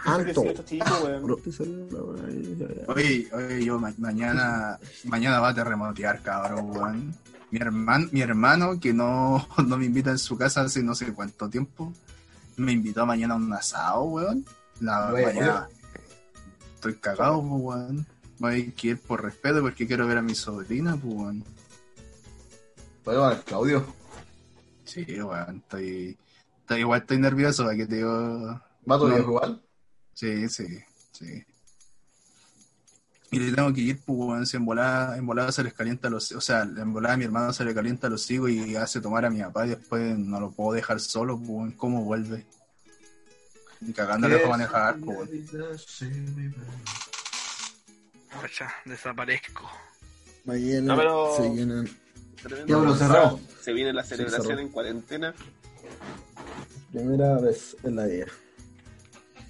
Alto. 18 chicos, weón. Bro, te salió la wea ahí, ya, ya. Oye, oye, yo ma- mañana, mañana va a terremotear, cabrón, weón. Mi hermano, mi hermano, que no, [LAUGHS] no me invita en su casa hace no sé cuánto tiempo, me invitó mañana a un asado, weón. La Oye, mañana. Estoy cagado, pues, weón. Voy a ir por respeto porque quiero ver a mi sobrina, pues, weón. Oye, Claudio. Sí, weón, estoy, estoy igual, estoy nervioso, ¿para que te digo? ¿Va tu No. viejo igual? Sí, sí, sí. Y le tengo que ir, pues, en volada, en volada se les calienta los... O sea, en volada a mi hermano se le calienta los higos y hace tomar a mi papá y después no lo puedo dejar solo, pues, ¿cómo vuelve? Ni cagándole para manejar, pues. Pucha, desaparezco. Mañana No, pero- se llenan. Ya, avanzado. cerramos. Se viene la celebración en cuarentena. Primera vez en la vida.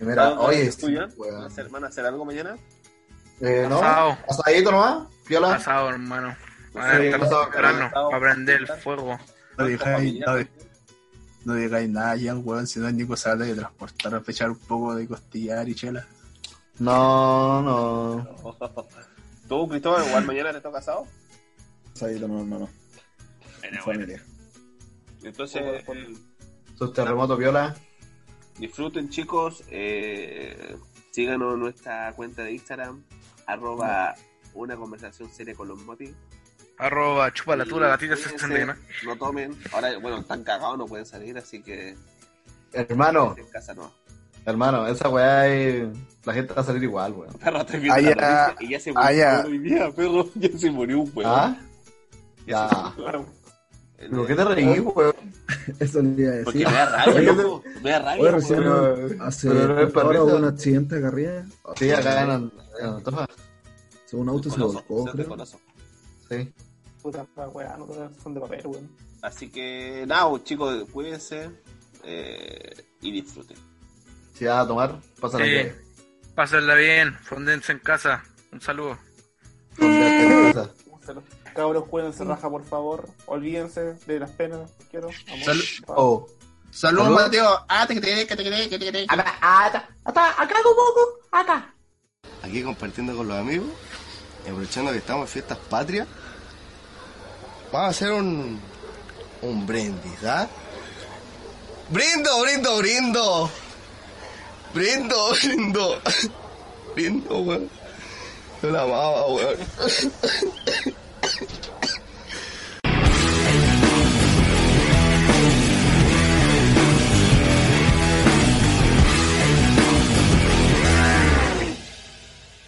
Mira, ¿Van a oye, van a hacer algo mañana? Eh, ¿no? Asado. ¿Asadito nomás? ¿Piola? Pasado, hermano. Sí, A ver, pasado, temprano, pasado. para prender el fuego. No digáis, no, no digáis nada, ya, weón, si no es Nico sale de transportar a fechar un poco de costillar y chela. No, no. [LAUGHS] ¿Tú, Cristóbal, igual mañana te toca asado? Asadito, no, hermano. En familia. Entonces, eh, Sus terremotos, piola. disfruten, chicos. Eh, síganos en nuestra cuenta de Instagram, arroba una conversación seria con los motis. Arroba chupa la tula, gatita Cuídense, 69. No tomen. Ahora, bueno, están cagados, no pueden salir, así que Hermano, en casa no. hermano, esa weá es... La gente va a salir igual, weón. Perro, estoy viendo Ah, la ya. noticia y ya se murió weón hoy día, perro. [LAUGHS] Ya se murió un weón. ¿Ah? Ya. [LAUGHS] ¿Pero qué te reí, weón? [LAUGHS] Eso le iba a Porque decir. me da rabia, loco. Me da rabia. Oye, recién hace pero un accidente acá arriba. Sí, acá en, Un auto se volcó, creo. Sí. Puta, weá, no son de papel, weón. Así que nada, pues, chicos, cuídense eh, y disfruten. Si vas a tomar, pásala Sí. bien. Pásenla bien, fondense en casa. Un saludo. En casa. Cabros, cuídense raja, por favor. Olvídense de las penas. Quiero. Amor. Sal- paz. Oh. Saludos. Mateo. Ah, te crees, que te crees, que te crees. Aquí compartiendo con los amigos y aprovechando que estamos en fiestas patrias, vamos a hacer un, un brindis, ¿ah? ¡Brindo, brindo, brindo! ¡Brindo, [LAUGHS] brindo! ¡Brindo, weón! Yo la amaba, weón.